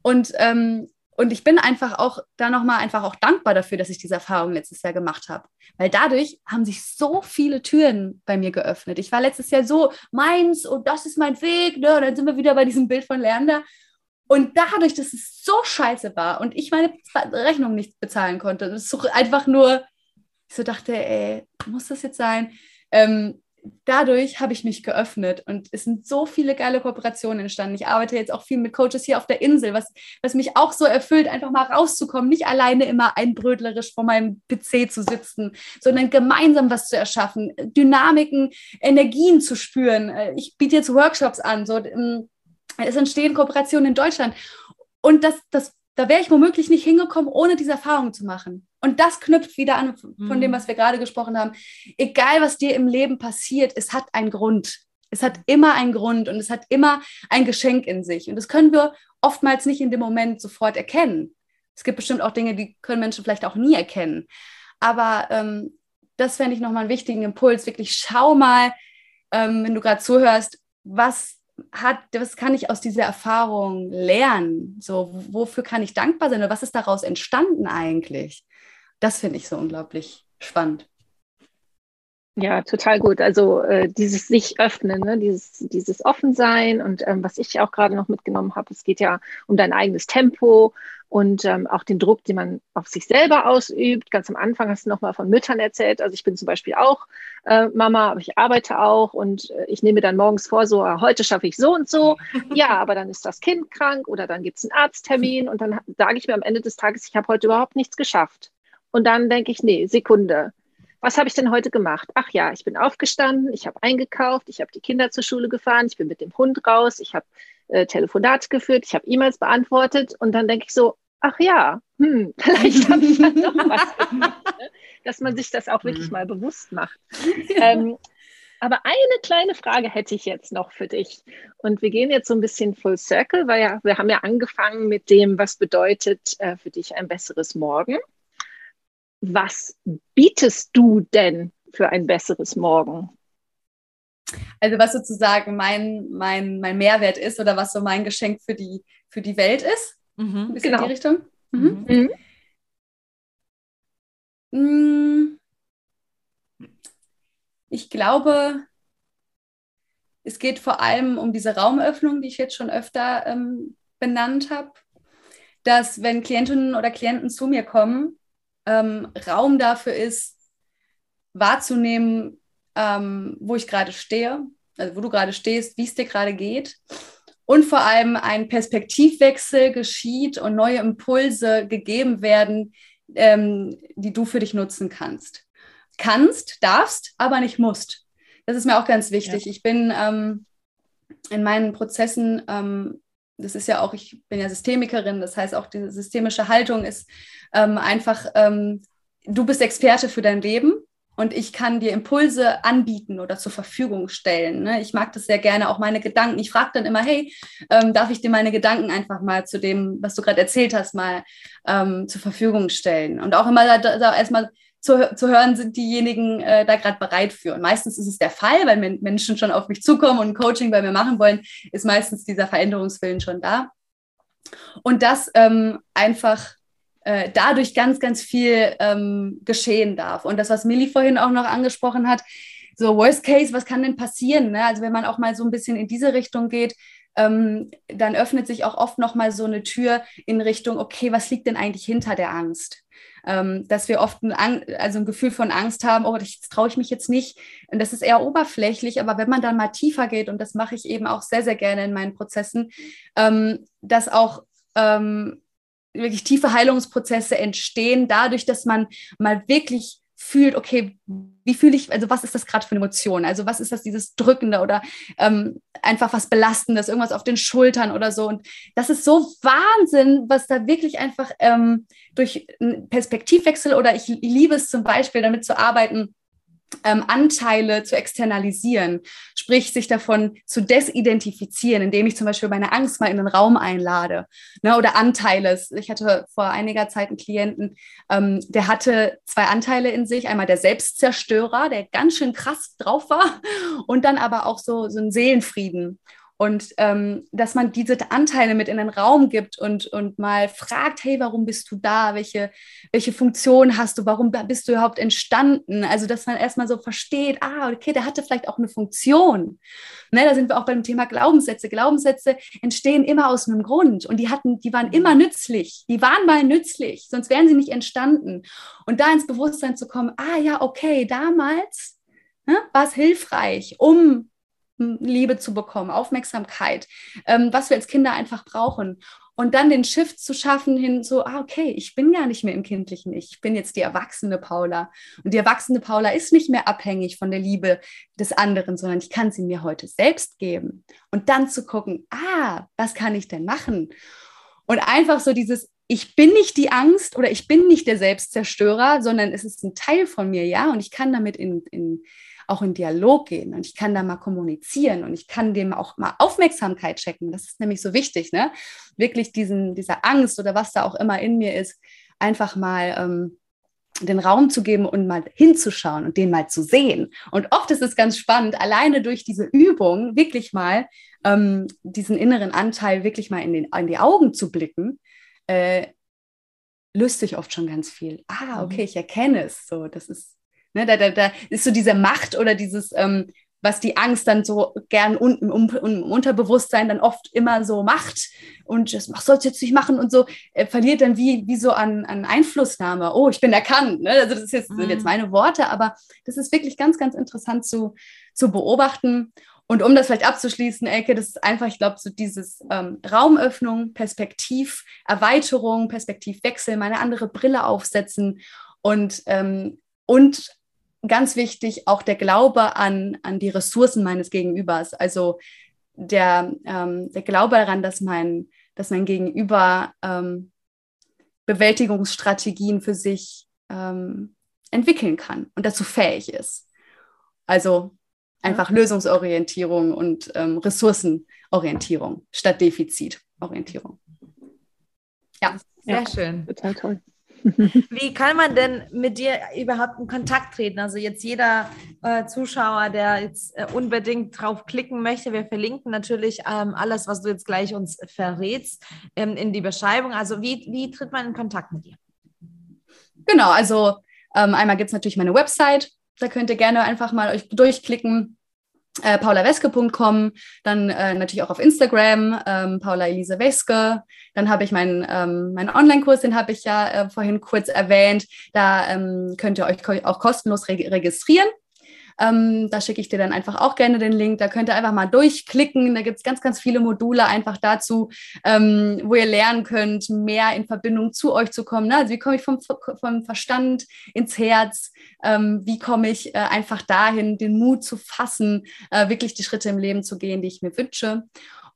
Und, ähm, und ich bin einfach auch da nochmal einfach auch dankbar dafür, dass ich diese Erfahrung letztes Jahr gemacht habe. Weil dadurch haben sich so viele Türen bei mir geöffnet. Ich war letztes Jahr so, meins und das ist mein Weg. Ne? Und dann sind wir wieder bei diesem Bild von Lerner. Und dadurch, dass es so scheiße war und ich meine Rechnung nicht bezahlen konnte, das ist einfach nur, ich so dachte, ey, muss das jetzt sein? Ähm, dadurch habe ich mich geöffnet und es sind so viele geile Kooperationen entstanden. Ich arbeite jetzt auch viel mit Coaches hier auf der Insel, was, was mich auch so erfüllt, einfach mal rauszukommen, nicht alleine immer einbrödlerisch vor meinem PC zu sitzen, sondern gemeinsam was zu erschaffen, Dynamiken, Energien zu spüren. Äh, ich biete jetzt Workshops an, so ähm, es entstehen Kooperationen in Deutschland. Und das, das, da wäre ich womöglich nicht hingekommen, ohne diese Erfahrung zu machen. Und das knüpft wieder an von mhm. dem, was wir gerade gesprochen haben. Egal, was dir im Leben passiert, es hat einen Grund. Es hat immer einen Grund und es hat immer ein Geschenk in sich. Und das können wir oftmals nicht in dem Moment sofort erkennen. Es gibt bestimmt auch Dinge, die können Menschen vielleicht auch nie erkennen. Aber ähm, das fände ich nochmal einen wichtigen Impuls. Wirklich schau mal, ähm, wenn du gerade zuhörst, was hat, was kann ich aus dieser Erfahrung lernen? So, wofür kann ich dankbar sein oder was ist daraus entstanden eigentlich? Das finde ich so unglaublich spannend. Ja, total gut. Also äh, dieses sich öffnen, ne? dieses, dieses Offensein und ähm, was ich auch gerade noch mitgenommen habe, es geht ja um dein eigenes Tempo und ähm, auch den Druck, den man auf sich selber ausübt. Ganz am Anfang hast du nochmal von Müttern erzählt. Also ich bin zum Beispiel auch äh, Mama, aber ich arbeite auch und äh, ich nehme dann morgens vor, so ah, heute schaffe ich so und so. (laughs) Ja, aber dann ist das Kind krank oder dann gibt es einen Arzttermin und dann sage ich mir am Ende des Tages, ich habe heute überhaupt nichts geschafft. Und dann denke ich, nee, Sekunde was habe ich denn heute gemacht? Ach ja, ich bin aufgestanden, ich habe eingekauft, ich habe die Kinder zur Schule gefahren, ich bin mit dem Hund raus, ich habe äh, Telefonate geführt, ich habe E-Mails beantwortet und dann denke ich so, ach ja, hm, (laughs) vielleicht habe ich dann noch was (laughs) gemacht, ne? dass man sich das auch wirklich mhm. mal bewusst macht. (laughs) Ähm, aber eine kleine Frage hätte ich jetzt noch für dich. Und wir gehen jetzt so ein bisschen full circle, weil ja, wir haben ja angefangen mit dem, was bedeutet äh, für dich ein besseres Morgen was bietest du denn für ein besseres Morgen? Also was sozusagen mein, mein, mein Mehrwert ist oder was so mein Geschenk für die, für die Welt ist? Mhm. Ist genau. in die Richtung? Mhm. Mhm. Mm. Ich glaube, es geht vor allem um diese Raumöffnung, die ich jetzt schon öfter ähm, benannt habe, dass wenn Klientinnen oder Klienten zu mir kommen, ähm, Raum dafür ist, wahrzunehmen, ähm, wo ich gerade stehe, also wo du gerade stehst, wie es dir gerade geht. Und vor allem ein Perspektivwechsel geschieht und neue Impulse gegeben werden, ähm, die du für dich nutzen kannst. Kannst, darfst, aber nicht musst. Das ist mir auch ganz wichtig. Ja. Ich bin ähm, in meinen Prozessen ähm, das ist ja auch, ich bin ja Systemikerin, das heißt auch diese systemische Haltung ist ähm, einfach, ähm, du bist Experte für dein Leben und ich kann dir Impulse anbieten oder zur Verfügung stellen. Ne? Ich mag das sehr gerne, auch meine Gedanken. Ich frage dann immer, hey, ähm, darf ich dir meine Gedanken einfach mal zu dem, was du gerade erzählt hast, mal ähm, zur Verfügung stellen? Und auch immer da, da erstmal zu, zu hören, sind diejenigen äh, da gerade bereit für. Und meistens ist es der Fall, weil Menschen schon auf mich zukommen und Coaching bei mir machen wollen, ist meistens dieser Veränderungswillen schon da. Und das ähm, einfach äh, dadurch ganz, ganz viel ähm, geschehen darf. Und das, was Millie vorhin auch noch angesprochen hat, so Worst Case, was kann denn passieren? Ne? Also wenn man auch mal so ein bisschen in diese Richtung geht, ähm, dann öffnet sich auch oft noch mal so eine Tür in Richtung, okay, was liegt denn eigentlich hinter der Angst? Ähm, dass wir oft ein, also ein Gefühl von Angst haben, oh, das traue ich mich jetzt nicht. Und das ist eher oberflächlich, aber wenn man dann mal tiefer geht, und das mache ich eben auch sehr, sehr gerne in meinen Prozessen, ähm, dass auch ähm, wirklich tiefe Heilungsprozesse entstehen, dadurch, dass man mal wirklich fühlt, okay, wie fühle ich, also was ist das gerade für eine Emotion? Also was ist das, dieses Drückende oder ähm, einfach was Belastendes, irgendwas auf den Schultern oder so. Und das ist so Wahnsinn, was da wirklich einfach ähm, durch einen Perspektivwechsel oder ich liebe es zum Beispiel, damit zu arbeiten, ähm, Anteile zu externalisieren, sprich sich davon zu desidentifizieren, indem ich zum Beispiel meine Angst mal in den Raum einlade ne, oder Anteile. Ich hatte vor einiger Zeit einen Klienten, ähm, der hatte zwei Anteile in sich, einmal der Selbstzerstörer, der ganz schön krass drauf war und dann aber auch so, so ein Seelenfrieden. Und ähm, dass man diese Anteile mit in den Raum gibt und, und mal fragt, hey, warum bist du da? Welche, welche Funktion hast du? Warum bist du überhaupt entstanden? Also, dass man erstmal so versteht, ah, okay, der hatte vielleicht auch eine Funktion. Ne, da sind wir auch beim Thema Glaubenssätze. Glaubenssätze entstehen immer aus einem Grund und die hatten, die waren immer nützlich. Die waren mal nützlich, sonst wären sie nicht entstanden. Und da ins Bewusstsein zu kommen, ah ja, okay, damals ne, war es hilfreich, um Liebe zu bekommen, Aufmerksamkeit, ähm, was wir als Kinder einfach brauchen. Und dann den Shift zu schaffen hin so, ah, okay, ich bin gar nicht mehr im kindlichen Ich, ich bin jetzt die erwachsene Paula. Und die erwachsene Paula ist nicht mehr abhängig von der Liebe des anderen, sondern ich kann sie mir heute selbst geben. Und dann zu gucken, ah, was kann ich denn machen? Und einfach so dieses, ich bin nicht die Angst oder ich bin nicht der Selbstzerstörer, sondern es ist ein Teil von mir, ja, und ich kann damit in, in auch in Dialog gehen und ich kann da mal kommunizieren und ich kann dem auch mal Aufmerksamkeit checken. Das ist nämlich so wichtig, ne? Wirklich diesen, dieser Angst oder was da auch immer in mir ist, einfach mal ähm, den Raum zu geben und mal hinzuschauen und den mal zu sehen. Und oft ist es ganz spannend, alleine durch diese Übung wirklich mal ähm, diesen inneren Anteil wirklich mal in, den, in die Augen zu blicken. Äh, löst sich oft schon ganz viel. Ah, okay, mhm. ich erkenne es. So, das ist Ne, da, da, da ist so diese Macht oder dieses, ähm, was die Angst dann so gern unten im, im, Unterbewusstsein dann oft immer so macht und das sollst du jetzt nicht machen und so, äh, verliert dann wie, wie so an, an Einflussnahme. Oh, ich bin erkannt. Ne? Also das jetzt, mhm. sind jetzt meine Worte, aber das ist wirklich ganz, ganz interessant zu, zu beobachten. Und um das vielleicht abzuschließen, Elke, das ist einfach, ich glaube, so dieses ähm, Raumöffnung, Perspektiverweiterung, Perspektivwechsel, meine andere Brille aufsetzen und, ähm, und ganz wichtig auch der Glaube an, an die Ressourcen meines Gegenübers. Also der, ähm, der Glaube daran, dass mein, dass mein Gegenüber ähm, Bewältigungsstrategien für sich ähm, entwickeln kann und dazu fähig ist. Also einfach ja. Lösungsorientierung und ähm, Ressourcenorientierung statt Defizitorientierung. Ja, sehr ja, schön. Total toll. Wie kann man denn mit dir überhaupt in Kontakt treten? Also jetzt jeder äh, Zuschauer, der jetzt äh, unbedingt drauf klicken möchte, wir verlinken natürlich ähm, alles, was du jetzt gleich uns verrätst, ähm, in die Beschreibung. Also wie, wie tritt man in Kontakt mit dir? Genau, also ähm, einmal gibt es natürlich meine Website, da könnt ihr gerne einfach mal euch durchklicken äh, paulaweske.com, dann äh, natürlich auch auf Instagram, ähm, Paula Elise Weske. Dann habe ich meinen ähm, mein Online-Kurs, den habe ich ja äh, vorhin kurz erwähnt. Da ähm, könnt ihr euch auch kostenlos re registrieren. Ähm, da schicke ich dir dann einfach auch gerne den Link. Da könnt ihr einfach mal durchklicken. Da gibt es ganz, ganz viele Module einfach dazu, ähm, wo ihr lernen könnt, mehr in Verbindung zu euch zu kommen. Ne? Also wie komme ich vom, vom Verstand ins Herz? Ähm, wie komme ich äh, einfach dahin, den Mut zu fassen, äh, wirklich die Schritte im Leben zu gehen, die ich mir wünsche?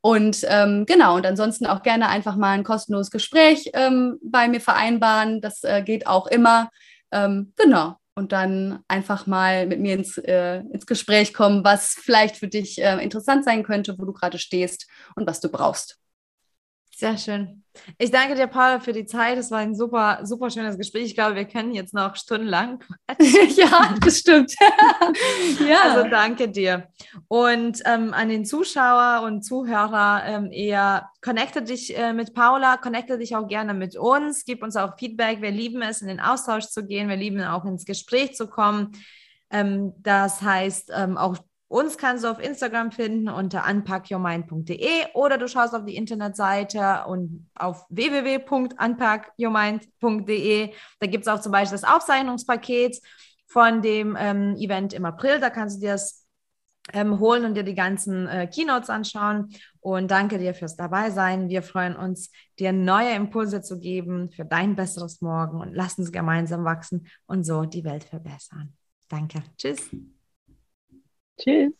Und ähm, genau, und ansonsten auch gerne einfach mal ein kostenloses Gespräch ähm, bei mir vereinbaren. Das äh, geht auch immer. Ähm, genau. Und dann einfach mal mit mir ins, äh, ins Gespräch kommen, was vielleicht für dich äh, interessant sein könnte, wo du gerade stehst und was du brauchst. Sehr schön. Ich danke dir, Paula, für die Zeit. Es war ein super, super schönes Gespräch. Ich glaube, wir können jetzt noch stundenlang (laughs) ja, das stimmt. (laughs) ja. Also danke dir. Und ähm, an den Zuschauer und Zuhörer ähm, eher, connecte dich äh, mit Paula, connecte dich auch gerne mit uns, gib uns auch Feedback. Wir lieben es, in den Austausch zu gehen. Wir lieben auch ins Gespräch zu kommen. Ähm, das heißt, ähm, auch uns kannst du auf Instagram finden unter unpackyourmind.de oder du schaust auf die Internetseite und auf www.unpackyourmind.de. Da gibt es auch zum Beispiel das Aufzeichnungspaket von dem ähm, Event im April. Da kannst du dir das ähm, holen und dir die ganzen äh, Keynotes anschauen. Und danke dir fürs Dabeisein. Wir freuen uns, dir neue Impulse zu geben für dein besseres Morgen und lass uns gemeinsam wachsen und so die Welt verbessern. Danke. Tschüss. Tschüss.